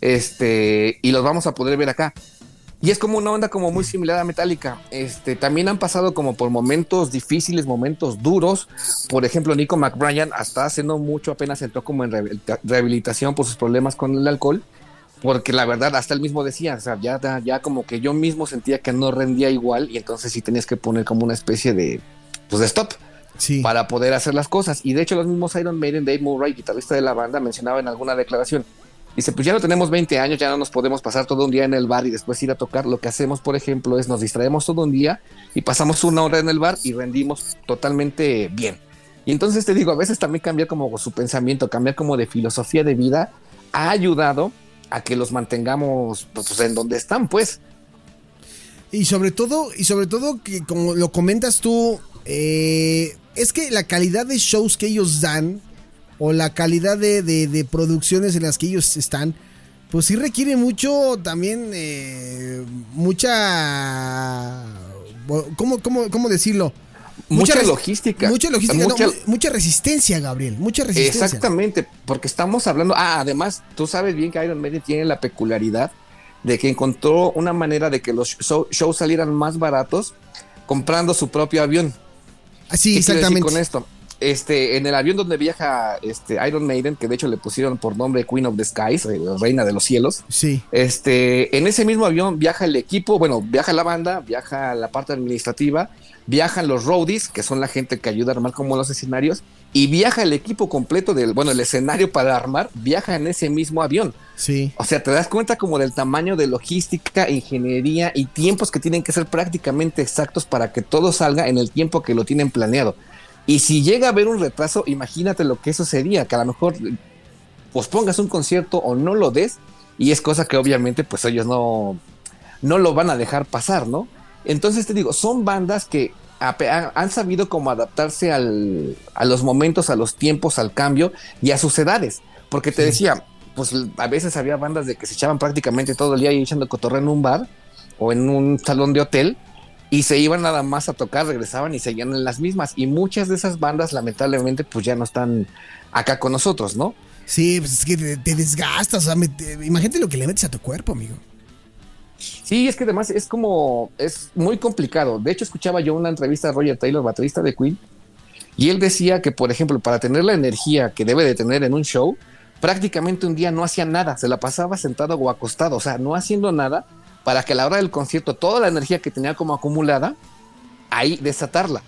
este, y los vamos a poder ver acá. Y es como una onda como muy similar a Metallica. Este, también han pasado como por momentos difíciles, momentos duros. Por ejemplo, Nico McBrien hasta hace no mucho apenas entró como en rehabilita- rehabilitación por sus problemas con el alcohol. Porque la verdad, hasta él mismo decía, o sea, ya, ya como que yo mismo sentía que no rendía igual y entonces sí tenías que poner como una especie de, pues de stop Sí. para poder hacer las cosas. Y de hecho, los mismos Iron Maiden, Dave Murray, guitarrista de la banda, mencionaba en alguna declaración. Dice, pues ya no tenemos 20 años, ya no nos podemos pasar todo un día en el bar y después ir a tocar. Lo que hacemos, por ejemplo, es nos distraemos todo un día y pasamos una hora en el bar y rendimos totalmente bien. Y entonces te digo, a veces también cambiar como su pensamiento, cambiar como de filosofía de vida, ha ayudado a que los mantengamos pues, en donde están, pues. Y sobre todo, y sobre todo que como lo comentas tú, eh, es que la calidad de shows que ellos dan, o la calidad de, de- de producciones en las que ellos están, pues sí requiere mucho también, eh, mucha... ¿cómo, cómo, cómo decirlo? Mucha logística. Mucha logística, Mucha- mu- mucha resistencia, Gabriel, mucha resistencia. Exactamente, porque estamos hablando. Ah, además, tú sabes bien que Iron Maiden tiene la peculiaridad de que encontró una manera de que los show- shows salieran más baratos comprando su propio avión. Ah, Sí, ¿Qué quiero decir exactamente. con esto? Este, en el avión donde viaja este Iron Maiden, que de hecho le pusieron por nombre Queen of the Skies, eh, Reina de los Cielos. Sí, Este, en ese mismo avión viaja el equipo, bueno, viaja la banda, viaja la parte administrativa, viajan los roadies, que son la gente que ayuda a armar como los escenarios, y viaja el equipo completo del, bueno, el escenario para armar, viaja en ese mismo avión. sí. O sea, te das cuenta como del tamaño de logística, ingeniería y tiempos que tienen que ser prácticamente exactos para que todo salga en el tiempo que lo tienen planeado. Y si llega a haber un retraso, imagínate lo que eso sería, que a lo mejor pospongas un concierto o no lo des, y es cosa que obviamente pues ellos no, no lo van a dejar pasar, ¿no? Entonces te digo, son bandas que han sabido como adaptarse al- a los momentos, a los tiempos, al cambio y a sus edades. Porque te decía, pues a veces había bandas de que se echaban prácticamente todo el día ahí echando cotorreo en un bar o en un salón de hotel y se iban nada más a tocar, regresaban y seguían en las mismas. Y muchas de esas bandas lamentablemente pues ya no están acá con nosotros, ¿no? Sí, pues es que te, te desgastas. O sea, me- te- imagínate lo que le metes a tu cuerpo, amigo. Sí, es que además es como, es muy complicado. De hecho, escuchaba yo una entrevista de Roger Taylor, baterista de Queen, y él decía que, por ejemplo, para tener la energía que debe de tener en un show, prácticamente un día no hacía nada, se la pasaba sentado o acostado, o sea, no haciendo nada, para que a la hora del concierto toda la energía que tenía como acumulada, ahí desatarla.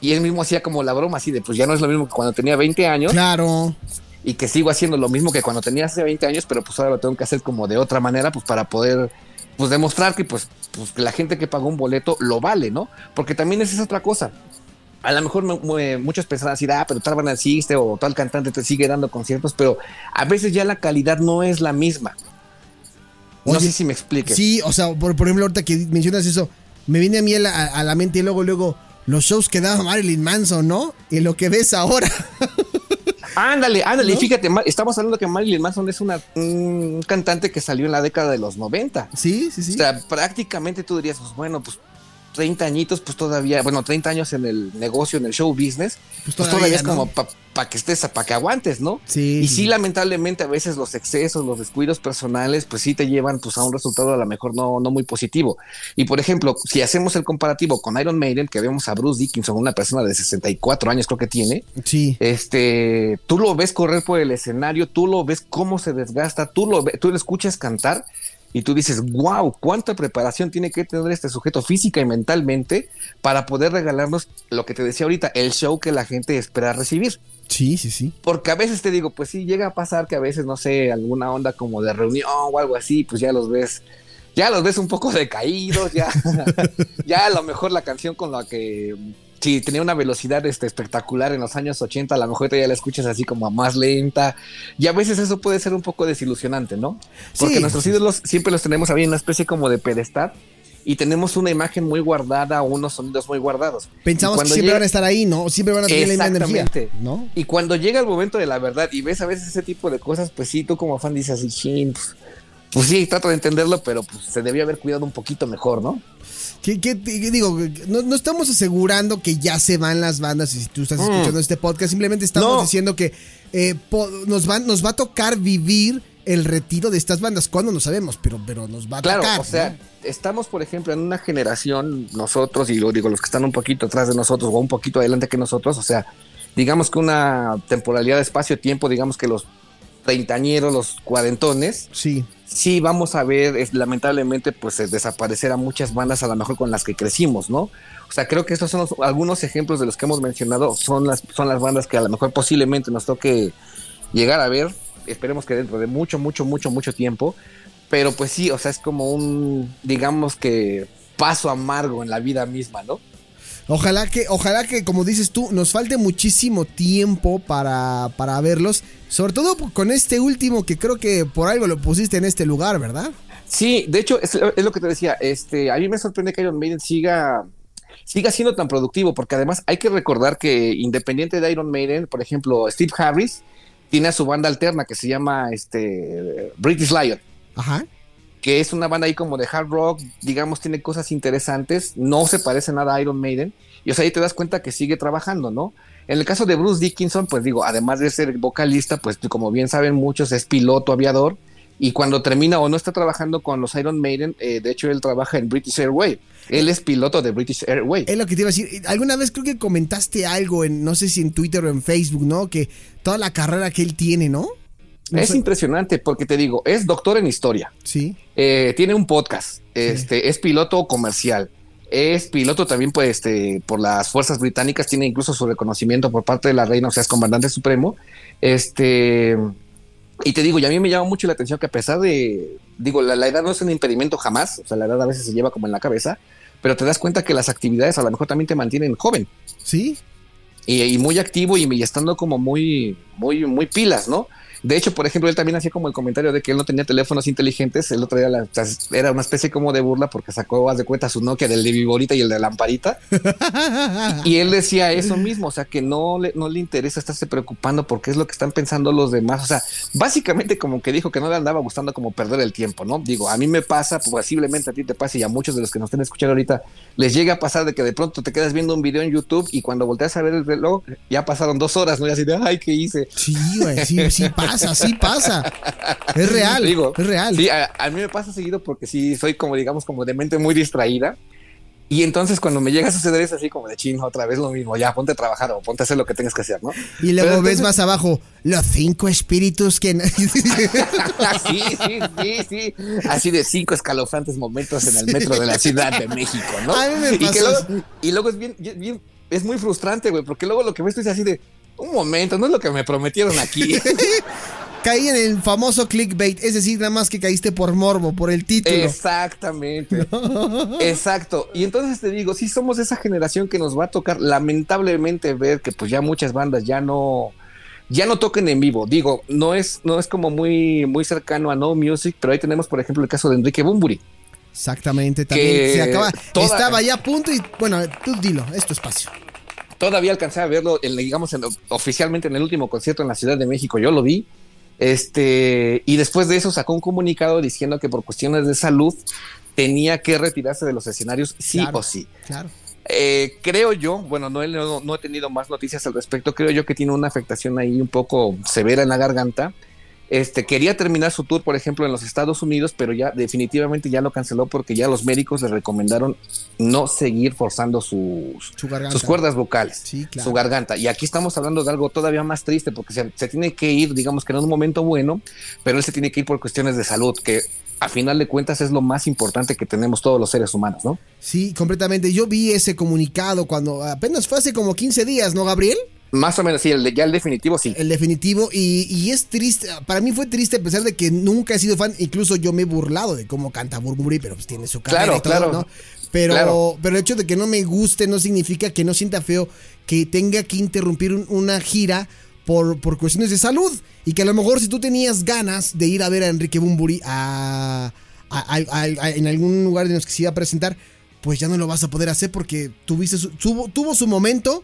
Y él mismo hacía como la broma así de, pues ya no es lo mismo que cuando tenía 20 años Claro. y que sigo haciendo lo mismo que cuando tenía hace 20 años, pero pues ahora lo tengo que hacer como de otra manera, pues para poder pues demostrar que pues, pues la gente que pagó un boleto lo vale, ¿no? Porque también esa es otra cosa. A lo mejor mu- mu- muchos pensarán así, ah, pero tal banda existe o tal cantante te sigue dando conciertos, pero a veces ya la calidad no es la misma. No sé si me explique. Sí, o sea, por, por ejemplo, ahorita que mencionas eso, me viene a mí a la, a la mente y luego, luego, los shows que daba Marilyn Manson, ¿no? Y lo que ves ahora. Ándale, ándale, fíjate, estamos hablando que Marilyn Manson es una, un cantante que salió en la década de los 90. Sí, sí, sí. O sea, prácticamente tú dirías, pues bueno, pues 30 añitos, pues todavía, bueno, 30 años en el negocio, en el show business, Pues pues todavía, es ¿no? como para que estés, para que aguantes, ¿no? Sí, Y sí, lamentablemente a veces los excesos, los descuidos personales, pues sí te llevan pues a un resultado a lo mejor no, no muy positivo. Y por ejemplo, si hacemos el comparativo con Iron Maiden, que vemos a Bruce Dickinson, una persona de 64 años creo que tiene, Sí. este, tú lo ves correr por el escenario, tú lo ves cómo se desgasta, tú lo, tú lo escuchas cantar y tú dices, wow, cuánta preparación tiene que tener este sujeto física y mentalmente para poder regalarnos lo que te decía ahorita, el show que la gente espera recibir. Sí, sí, sí. Porque a veces te digo, pues sí, llega a pasar que a veces, no sé, alguna onda como de reunión o algo así, pues ya los ves, ya los ves un poco decaídos, ya, ya a lo mejor la canción con la que si tenía una velocidad este, espectacular en los años 80, a lo mejor ya la escuchas así como más lenta, y a veces eso puede ser un poco desilusionante, ¿no? Porque Sí. nuestros ídolos siempre los tenemos ahí en una especie como de pedestal. Y tenemos una imagen muy guardada unos sonidos muy guardados. Pensamos que siempre llega- van a estar ahí, ¿no? Siempre van a tener la misma energía. ¿No? Y cuando llega el momento de la verdad y ves a veces ese tipo de cosas, pues sí, tú como fan dices así, "Chin, pues, pues sí, trato de entenderlo, pero pues se debió haber cuidado un poquito mejor, ¿no? ¿Qué, qué- qué digo? No, no estamos asegurando que ya se van las bandas y si tú estás Mm. escuchando este podcast, simplemente estamos No. diciendo que eh, po- nos, van, nos va a tocar vivir el retiro de estas bandas. ¿Cuándo? No sabemos, pero, pero nos va a Claro, tocar. o sea, ¿no? estamos, por ejemplo, en una generación, nosotros, y lo digo, los que están un poquito atrás de nosotros o un poquito adelante que nosotros, o sea, digamos que una temporalidad de espacio-tiempo, digamos que los treintañeros, los cuarentones, Sí. sí vamos a ver, es, lamentablemente, pues eh, desaparecer a muchas bandas a lo mejor con las que crecimos, ¿no? O sea, creo que estos son los- algunos ejemplos de los que hemos mencionado, son las, son las bandas que a lo mejor posiblemente nos toque llegar a ver, esperemos que dentro de mucho, mucho, mucho, mucho tiempo, pero pues sí, o sea, es como un, digamos que paso amargo en la vida misma, ¿no? Ojalá que, ojalá que, como dices tú, nos falte muchísimo tiempo para, para verlos. Sobre todo con este último que creo que por algo lo pusiste en este lugar, ¿verdad? Sí, de hecho, es, es lo que te decía, este, a mí me sorprende que Iron Maiden siga, siga siendo tan productivo, porque además hay que recordar que independiente de Iron Maiden, por ejemplo, Steve Harris tiene a su banda alterna que se llama este, British Lion, Ajá. Que es una banda ahí como de hard rock, digamos, tiene cosas interesantes, no se parece nada a Iron Maiden, y o sea, ahí te das cuenta que sigue trabajando, ¿no? En el caso de Bruce Dickinson, pues digo, además de ser vocalista, pues como bien saben muchos, es piloto aviador, y cuando termina o no está trabajando con los Iron Maiden, eh, de hecho él trabaja en British Airways, él es piloto de British Airways. Es lo que te iba a decir. Alguna vez creo que comentaste algo en, no sé si en Twitter o en Facebook, ¿no? Que toda la carrera que él tiene, ¿no? No es sé. impresionante porque te digo, es doctor en historia, Sí. Eh, tiene un podcast, este, es piloto comercial, es piloto también pues, este, por las fuerzas británicas, tiene incluso su reconocimiento por parte de la reina, o sea, es comandante supremo. Este, y te digo, y a mí me llama mucho la atención que a pesar de, digo, la, la edad no es un impedimento jamás, o sea, la edad a veces se lleva como en la cabeza, pero te das cuenta que las actividades a lo mejor también te mantienen joven Sí. y, y muy activo y, y estando como muy, muy, muy pilas, ¿no? De hecho, por ejemplo, él también hacía como el comentario de que él no tenía teléfonos inteligentes. El otro día la- era una especie como de burla porque sacó, haz de cuenta, su Nokia del de Viborita y el de Lamparita. Y él decía eso mismo, o sea, que no le, no le interesa estarse preocupando porque es lo que están pensando los demás. O sea, básicamente como que dijo que no le andaba gustando como perder el tiempo, ¿no? Digo, a mí me pasa, posiblemente a ti te pase y a muchos de los que nos estén escuchando ahorita les llega a pasar de que de pronto te quedas viendo un video en YouTube y cuando volteas a ver el reloj ya pasaron dos horas, ¿no? Y así de, ay, ¿qué hice? Sí, güey, sí, sí pasa, sí pasa. Es real, Digo, es real. Sí, a, a mí me pasa seguido porque sí soy como, digamos, como de mente muy distraída. Y entonces cuando me llega a suceder es así como de ching, otra vez lo mismo, ya ponte a trabajar o ponte a hacer lo que tengas que hacer, ¿no? Y luego Pero ves entonces- más abajo los cinco espíritus que... sí, sí, sí, sí. Así de cinco escalofrantes momentos en el metro de la Ciudad de México, ¿no? A mí me y, que pasa luego, y luego es bien, bien- es muy frustrante, güey, porque luego lo que ves tú es así de, un momento, no es lo que me prometieron aquí. Caí en el famoso clickbait, es decir, nada más que caíste por morbo, por el título. Exactamente. Exacto. Y entonces te digo, sí somos esa generación que nos va a tocar lamentablemente ver que pues ya muchas bandas ya no ya no toquen en vivo. Digo, no es no es como muy muy cercano a No Music, pero ahí tenemos por ejemplo el caso de Enrique Bumburi. Exactamente, también Que se acaba. toda- Estaba ya a punto y bueno, tú dilo, es tu espacio. Todavía alcancé a verlo, en, digamos, en- oficialmente en el último concierto en la Ciudad de México. Yo lo vi. Este, y después de eso sacó un comunicado diciendo que por cuestiones de salud tenía que retirarse de los escenarios sí Claro. o sí. Claro. Eh, creo yo, bueno, no, no, no he tenido más noticias al respecto, creo yo que tiene una afectación ahí un poco severa en la garganta. Este, quería terminar su tour, por ejemplo, en los Estados Unidos, pero ya definitivamente ya lo canceló porque ya los médicos le recomendaron no seguir forzando sus, Su garganta. sus cuerdas vocales, Sí, claro. su garganta. Y aquí estamos hablando de algo todavía más triste porque se, se tiene que ir, digamos que en un momento bueno, pero él se tiene que ir por cuestiones de salud, que a final de cuentas es lo más importante que tenemos todos los seres humanos, ¿no? Sí, completamente. Yo vi ese comunicado cuando apenas fue hace como 15 días, ¿no, Gabriel? Más o menos, sí, el de- ya el definitivo sí. El definitivo. Y, y es triste. Para mí fue triste a pesar de que nunca he sido fan. Incluso yo me he burlado de cómo canta Burberry, pero pues tiene su carrera Claro, y todo, claro. ¿no? Pero, Claro. pero el hecho de que no me guste no significa que no sienta feo que tenga que interrumpir un- una gira por, por cuestiones de salud. Y que a lo mejor si tú tenías ganas de ir a ver a Enrique Bumburi a, a- a- a- a- en algún lugar en los que se iba a presentar, pues ya no lo vas a poder hacer porque tuviste su- tuvo, tuvo su momento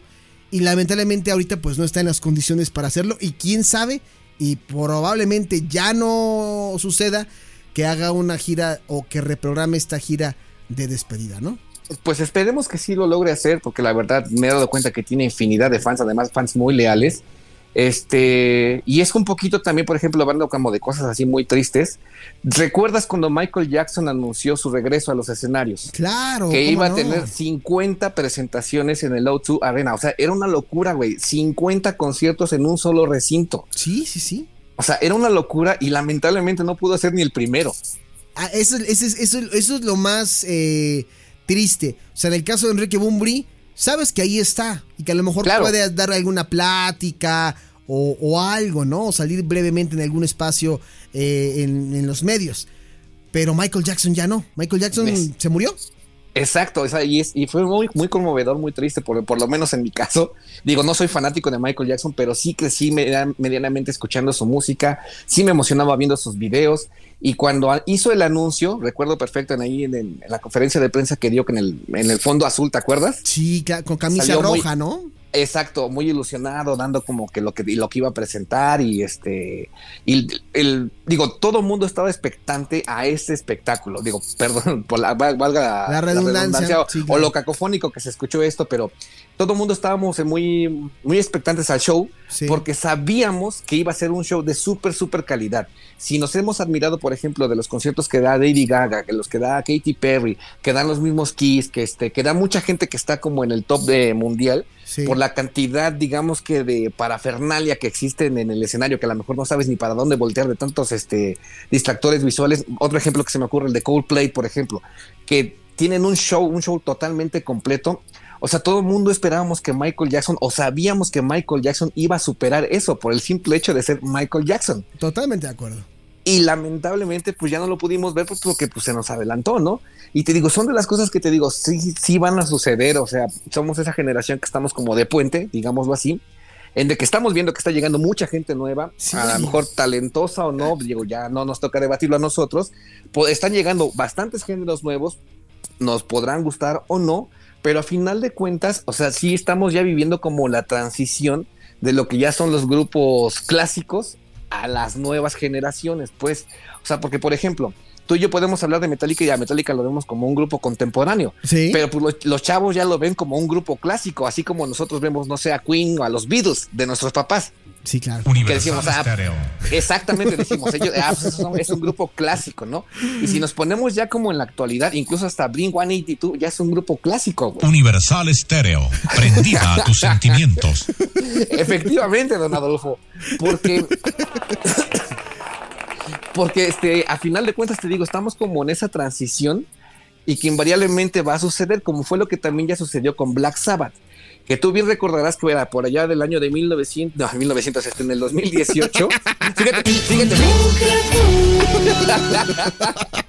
y lamentablemente ahorita pues no está en las condiciones para hacerlo y quién sabe y probablemente ya no suceda que haga una gira o que reprograme esta gira de despedida, ¿no? Pues esperemos que sí lo logre hacer, porque la verdad me he dado cuenta que tiene infinidad de fans, además fans muy leales. Este, y es un poquito también, por ejemplo, hablando como de cosas así muy tristes. ¿Recuerdas cuando Michael Jackson anunció su regreso a los escenarios? Claro. que ¿cómo iba a tener 50 presentaciones en el O2 Arena. O sea, era una locura, güey. 50 conciertos en un solo recinto. Sí, sí, sí. O sea, era una locura y lamentablemente no pudo ser ni el primero. Ah, eso, eso es- eso- eso es lo más eh, triste. O sea, en el caso de Enrique Bumbri, sabes que ahí está y que a lo mejor Claro. puede dar alguna plática o, o algo, ¿no? O salir brevemente en algún espacio eh, en, en los medios. Pero Michael Jackson ya no. Michael Jackson ¿Ves? se murió. Exacto, esa- y, es- y fue muy, muy conmovedor, muy triste, por, por lo menos en mi caso. Digo, no soy fanático de Michael Jackson, pero sí crecí media- medianamente escuchando su música, sí me emocionaba viendo sus videos. Y cuando hizo el anuncio, recuerdo perfecto en ahí en, el- en la conferencia de prensa que dio en el, en el fondo azul, ¿te acuerdas? Sí, con camisa Salió muy- roja, ¿no? Exacto, muy ilusionado, dando como que lo que lo que iba a presentar y este y el, digo, todo el mundo estaba expectante a ese espectáculo. Digo, perdón por la val- valga La redundancia, o, sí, o claro. lo cacofónico que se escuchó esto, pero todo el mundo estábamos muy muy expectantes al show Sí. porque sabíamos que iba a ser un show de súper súper calidad. Si nos hemos admirado, por ejemplo, de los conciertos que da Lady Gaga, que los que da Katy Perry, que dan los mismos Kiss, que este que da mucha gente que está como en el top de mundial Sí. por la cantidad, digamos que de parafernalia que existen en el escenario, que a lo mejor no sabes ni para dónde voltear de tantos este, distractores visuales. Otro ejemplo que se me ocurre, el de Coldplay, por ejemplo, que tienen un show, un show totalmente completo. O sea, todo el mundo esperábamos que Michael Jackson, o sabíamos que Michael Jackson iba a superar eso por el simple hecho de ser Michael Jackson. Totalmente de acuerdo. Y lamentablemente, pues ya no lo pudimos ver pues, porque pues, se nos adelantó, ¿no? Y te digo, son de las cosas que te digo, sí, sí van a suceder. O sea, somos esa generación que estamos como de puente, digámoslo así, en de que estamos viendo que está llegando mucha gente nueva, Sí. a lo mejor talentosa o no, digo, ya no nos toca debatirlo a nosotros. Están llegando bastantes géneros nuevos, nos podrán gustar o no, pero a final de cuentas, o sea, sí estamos ya viviendo como la transición de lo que ya son los grupos clásicos a las nuevas generaciones, pues, o sea, porque por ejemplo, tú y yo podemos hablar de Metallica y a Metallica lo vemos como un grupo contemporáneo, Sí. pero pues los, los chavos ya lo ven como un grupo clásico, así como nosotros vemos, no sé, a Queen o a los Beatles de nuestros papás. Sí, claro. Que decimos, ah, Exactamente, decimos, ellos, ah, pues, es un grupo clásico, ¿no? Y si nos ponemos ya como en la actualidad, incluso hasta Blink 182 ya es un grupo clásico, güey. Universal Estéreo, prendida a tus sentimientos. Efectivamente, don Adolfo. Porque. Porque este, a final de cuentas te digo, estamos como en esa transición y que invariablemente va a suceder, como fue lo que también ya sucedió con Black Sabbath. Que tú bien recordarás que era por allá del año de 1900, no, 1900, este, en el 2018. fíjate, fíjate.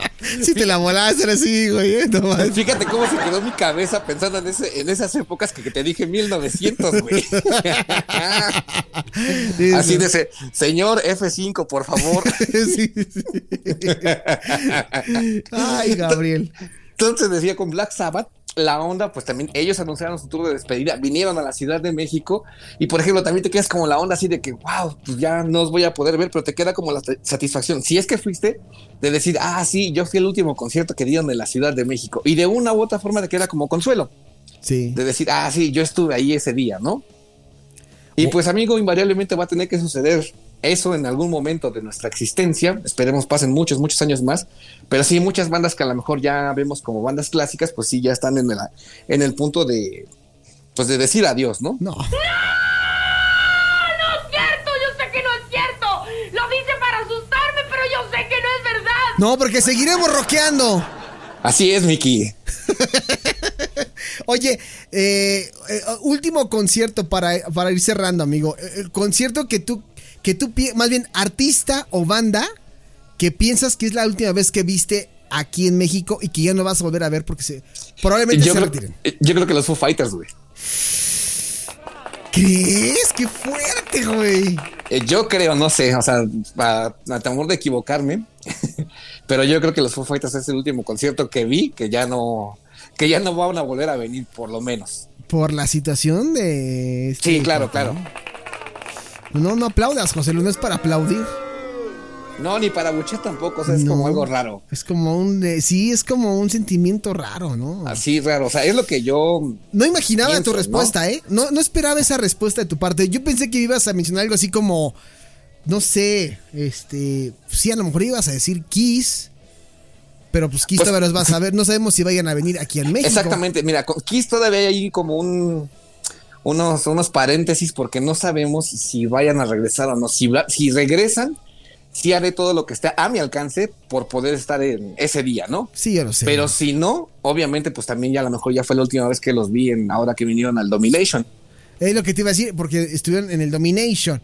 Si te la volaste era así, güey. ¿eh? No. Fíjate cómo se quedó mi cabeza pensando en, ese, en esas épocas que, que te dije 1900, güey. Sí, Así sí. de ese, señor F5, por favor. Sí, sí. Ay, Gabriel. Entonces decía con Black Sabbath, la onda, pues también ellos anunciaron su tour de despedida, vinieron a la Ciudad de México y por ejemplo también te quedas como la onda así de que, wow, pues ya no os voy a poder ver, pero te queda como la satisfacción, si es que fuiste, de decir, ah, sí, yo fui el último concierto que dieron en la Ciudad de México y de una u otra forma te queda como consuelo, Sí. de decir, ah, sí, yo estuve ahí ese día, ¿no? Y pues amigo, invariablemente va a tener que suceder eso en algún momento de nuestra existencia. Esperemos pasen muchos, muchos años más. Pero sí, muchas bandas que a lo mejor ya vemos como bandas clásicas, pues sí, ya están en el, en el punto de, pues de decir adiós, ¿no? No. ¡No es cierto! Yo sé que no es cierto. Lo dice para asustarme, pero yo sé que no es verdad. No, porque seguiremos rockeando. Así es, Miki. Oye, eh, eh, último concierto para, para ir cerrando, amigo. Eh, El concierto que tú, que tú, más bien artista o banda, que piensas que es la última vez que viste aquí en México y que ya no vas a volver a ver porque se, probablemente Yo se creo, retiren. yo creo que los Foo Fighters, güey. ¿Crees? ¡Qué fuerte, güey! Eh, yo creo, no sé, o sea, a, a temor de equivocarme, pero yo creo que los Foo Fighters es el último concierto que vi que ya no, que ya no van a volver a venir, por lo menos. Por la situación de... este Sí, claro, papá. claro. No, no aplaudas, José Luis, no es para aplaudir. No, ni para buchar tampoco, o sea, es No. como algo raro. Es como un... eh, sí, es como un sentimiento raro, ¿no? Así raro, o sea, es lo que yo No imaginaba Pienso, tu respuesta, ¿eh? No, no esperaba esa respuesta de tu parte. Yo pensé que ibas a mencionar algo así como, no sé, este, sí, a lo mejor ibas a decir Kiss, pero pues Kiss Pues- todavía los vas a ver. No sabemos si vayan a venir aquí en México. Exactamente, mira, con Kiss todavía hay como un unos, unos paréntesis porque no sabemos si vayan a regresar o no. Si, si regresan, sí haré todo lo que esté a mi alcance por poder estar en ese día, ¿no? Sí, yo lo sé. Pero si no, obviamente, pues también ya a lo mejor ya fue la última vez que los vi en ahora que vinieron al Domination. Es lo que te iba a decir, porque estuvieron en el Domination.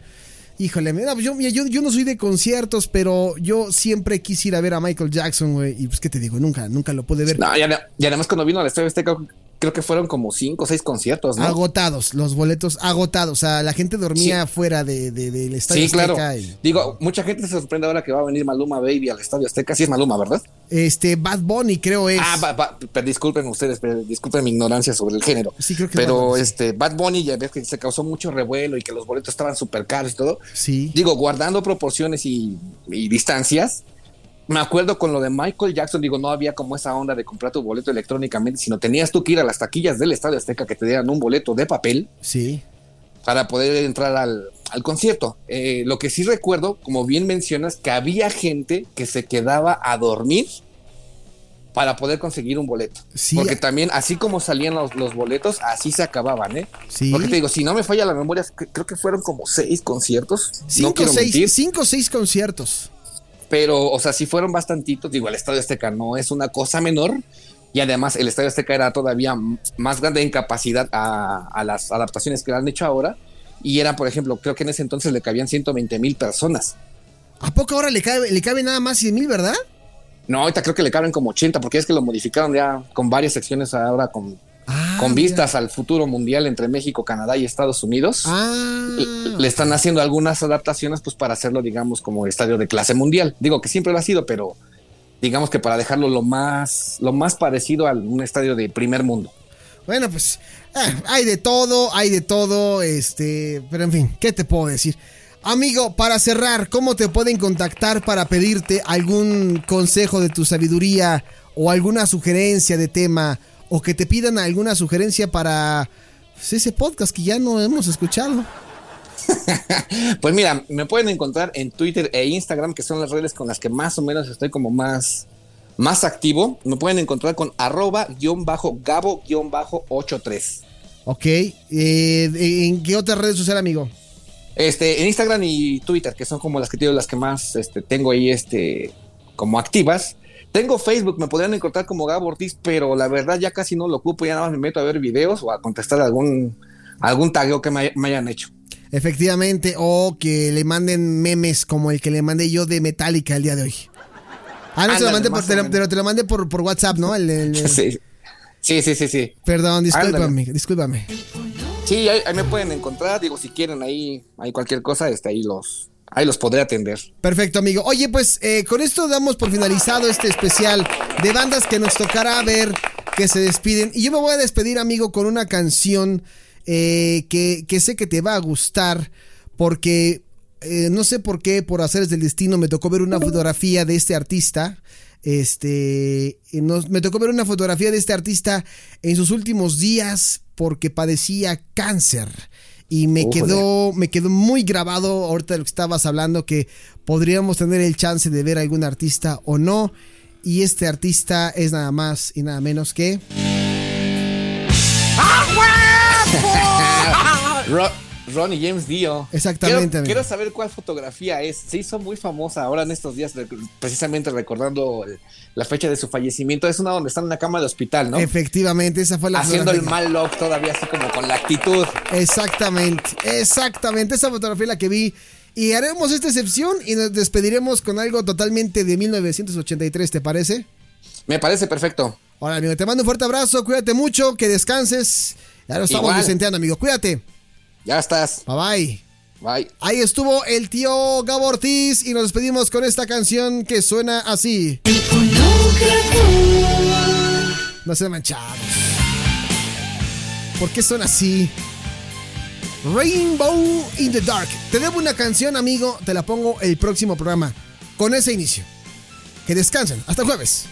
Híjole, mira, pues yo, yo, yo no soy de conciertos, pero yo siempre quise ir a ver a Michael Jackson, güey. Y pues, ¿qué te digo? Nunca, nunca lo pude ver. No, y además cuando vino al Estadio Azteca, creo que fueron como cinco o seis conciertos, ¿no? Agotados, los boletos agotados. O sea, la gente dormía fuera de, de- del estadio Sí, claro. Azteca y- Digo, mucha gente se sorprende ahora que va a venir Maluma Baby al Estadio Azteca. Sí es Maluma, ¿verdad? Este, Bad Bunny, creo es. Ah, va- pero disculpen ustedes, pero disculpen mi ignorancia sobre el género. Sí, creo que es Bad Pero sí. este Bad Bunny ya ves que se causó mucho revuelo y que los boletos estaban súper caros y todo. Sí. Digo, guardando proporciones y, y distancias. Me acuerdo con lo de Michael Jackson, digo, no había como esa onda de comprar tu boleto electrónicamente, sino tenías tú que ir a las taquillas del Estadio Azteca que te dieran un boleto de papel Sí. para poder entrar al, al concierto. Eh, lo que sí recuerdo, como bien mencionas, que había gente que se quedaba a dormir para poder conseguir un boleto. Sí. Porque también, así como salían los, los boletos, así se acababan, ¿eh? Sí. Porque te digo, si no me falla la memoria, cre- creo que fueron como seis conciertos. no Cinco, quiero seis, mentir, cinco, seis conciertos. Pero, o sea, sí fueron bastantitos. Digo, el Estadio Azteca no es una cosa menor. Y además, el Estadio Azteca era todavía más grande en capacidad a, a las adaptaciones que le han hecho ahora. Y eran, por ejemplo, creo que en ese entonces le cabían 120 mil personas. ¿A poco ahora le cabe, le cabe nada más 100 mil, verdad? No, ahorita creo que le caben como 80, porque es que lo modificaron ya con varias secciones ahora con, con mira. vistas al futuro mundial entre México, Canadá y Estados Unidos. Ah. Le- Le están haciendo algunas adaptaciones pues para hacerlo, digamos, como estadio de clase mundial. Digo que siempre lo ha sido, pero digamos que para dejarlo lo más, lo más parecido a un estadio de primer mundo. Bueno, pues ah, hay de todo, hay de todo, este, pero en fin, ¿qué te puedo decir? Amigo, para cerrar, ¿cómo te pueden contactar para pedirte algún consejo de tu sabiduría o alguna sugerencia de tema o que te pidan alguna sugerencia para pues, ese podcast que ya no hemos escuchado? Pues mira, me pueden encontrar en Twitter e Instagram, que son las redes con las que más o menos estoy como más, más activo. Me pueden encontrar con arroba guion bajo gabo guion bajo 83. Ok, eh, ¿en qué otras redes sociales, amigo? Este, en Instagram y Twitter, que son como las que tengo, las que más este, tengo ahí este, como activas. Tengo Facebook, me podrían encontrar como Gabo Ortiz, pero la verdad ya casi no lo ocupo, ya nada más me meto a ver videos o a contestar algún, algún tagueo que me, me hayan hecho. Efectivamente, o que le manden memes como el que le mandé yo de Metallica el día de hoy. Ah, no, se lo mandé por, te lo, te lo mandé por, por WhatsApp, ¿no? El- el- el- Sí, sí, sí, sí. sí. Perdón, discúlpame, Ándale. discúlpame. Sí, ahí, ahí me pueden encontrar, digo, si quieren ahí, hay cualquier cosa, este, ahí los, ahí los podré atender. Perfecto, amigo. Oye, pues eh, con esto damos por finalizado este especial de bandas que nos tocará ver que se despiden. Y yo me voy a despedir, amigo, con una canción eh, que, que sé que te va a gustar porque eh, no sé por qué, por hacer del destino, me tocó ver una fotografía de este artista. Este, nos- me tocó ver una fotografía de este artista en sus últimos días porque padecía cáncer. Y me quedó, me quedó muy grabado ahorita de lo que estabas hablando que podríamos tener el chance de ver a algún artista o no. Y este artista es nada más y nada menos que... Ro- Ronnie James Dio. Exactamente, Quiero, saber cuál fotografía es. Se hizo muy famosa ahora en estos días, rec- precisamente recordando el- la fecha de su fallecimiento. Es una donde está en una cama de hospital, ¿no? Efectivamente, esa fue la Haciendo el mal look todavía así como con la actitud. Exactamente, exactamente. Esa fotografía es la que vi. Y haremos esta excepción y nos despediremos con algo totalmente de 1983, ¿te parece? Me parece perfecto. Ahora, amigo, te mando un fuerte abrazo, cuídate mucho, que descanses. Ya lo estamos Igual. vicenteando, amigo. Cuídate. Ya estás. Bye bye. Bye. Ahí estuvo el tío Gabo Ortiz y nos despedimos con esta canción que suena así. No se manchados. ¿Por qué son así? Rainbow in the Dark. Te debo una canción, amigo. Te la pongo el próximo programa. Con ese inicio. Que descansen. Hasta el jueves.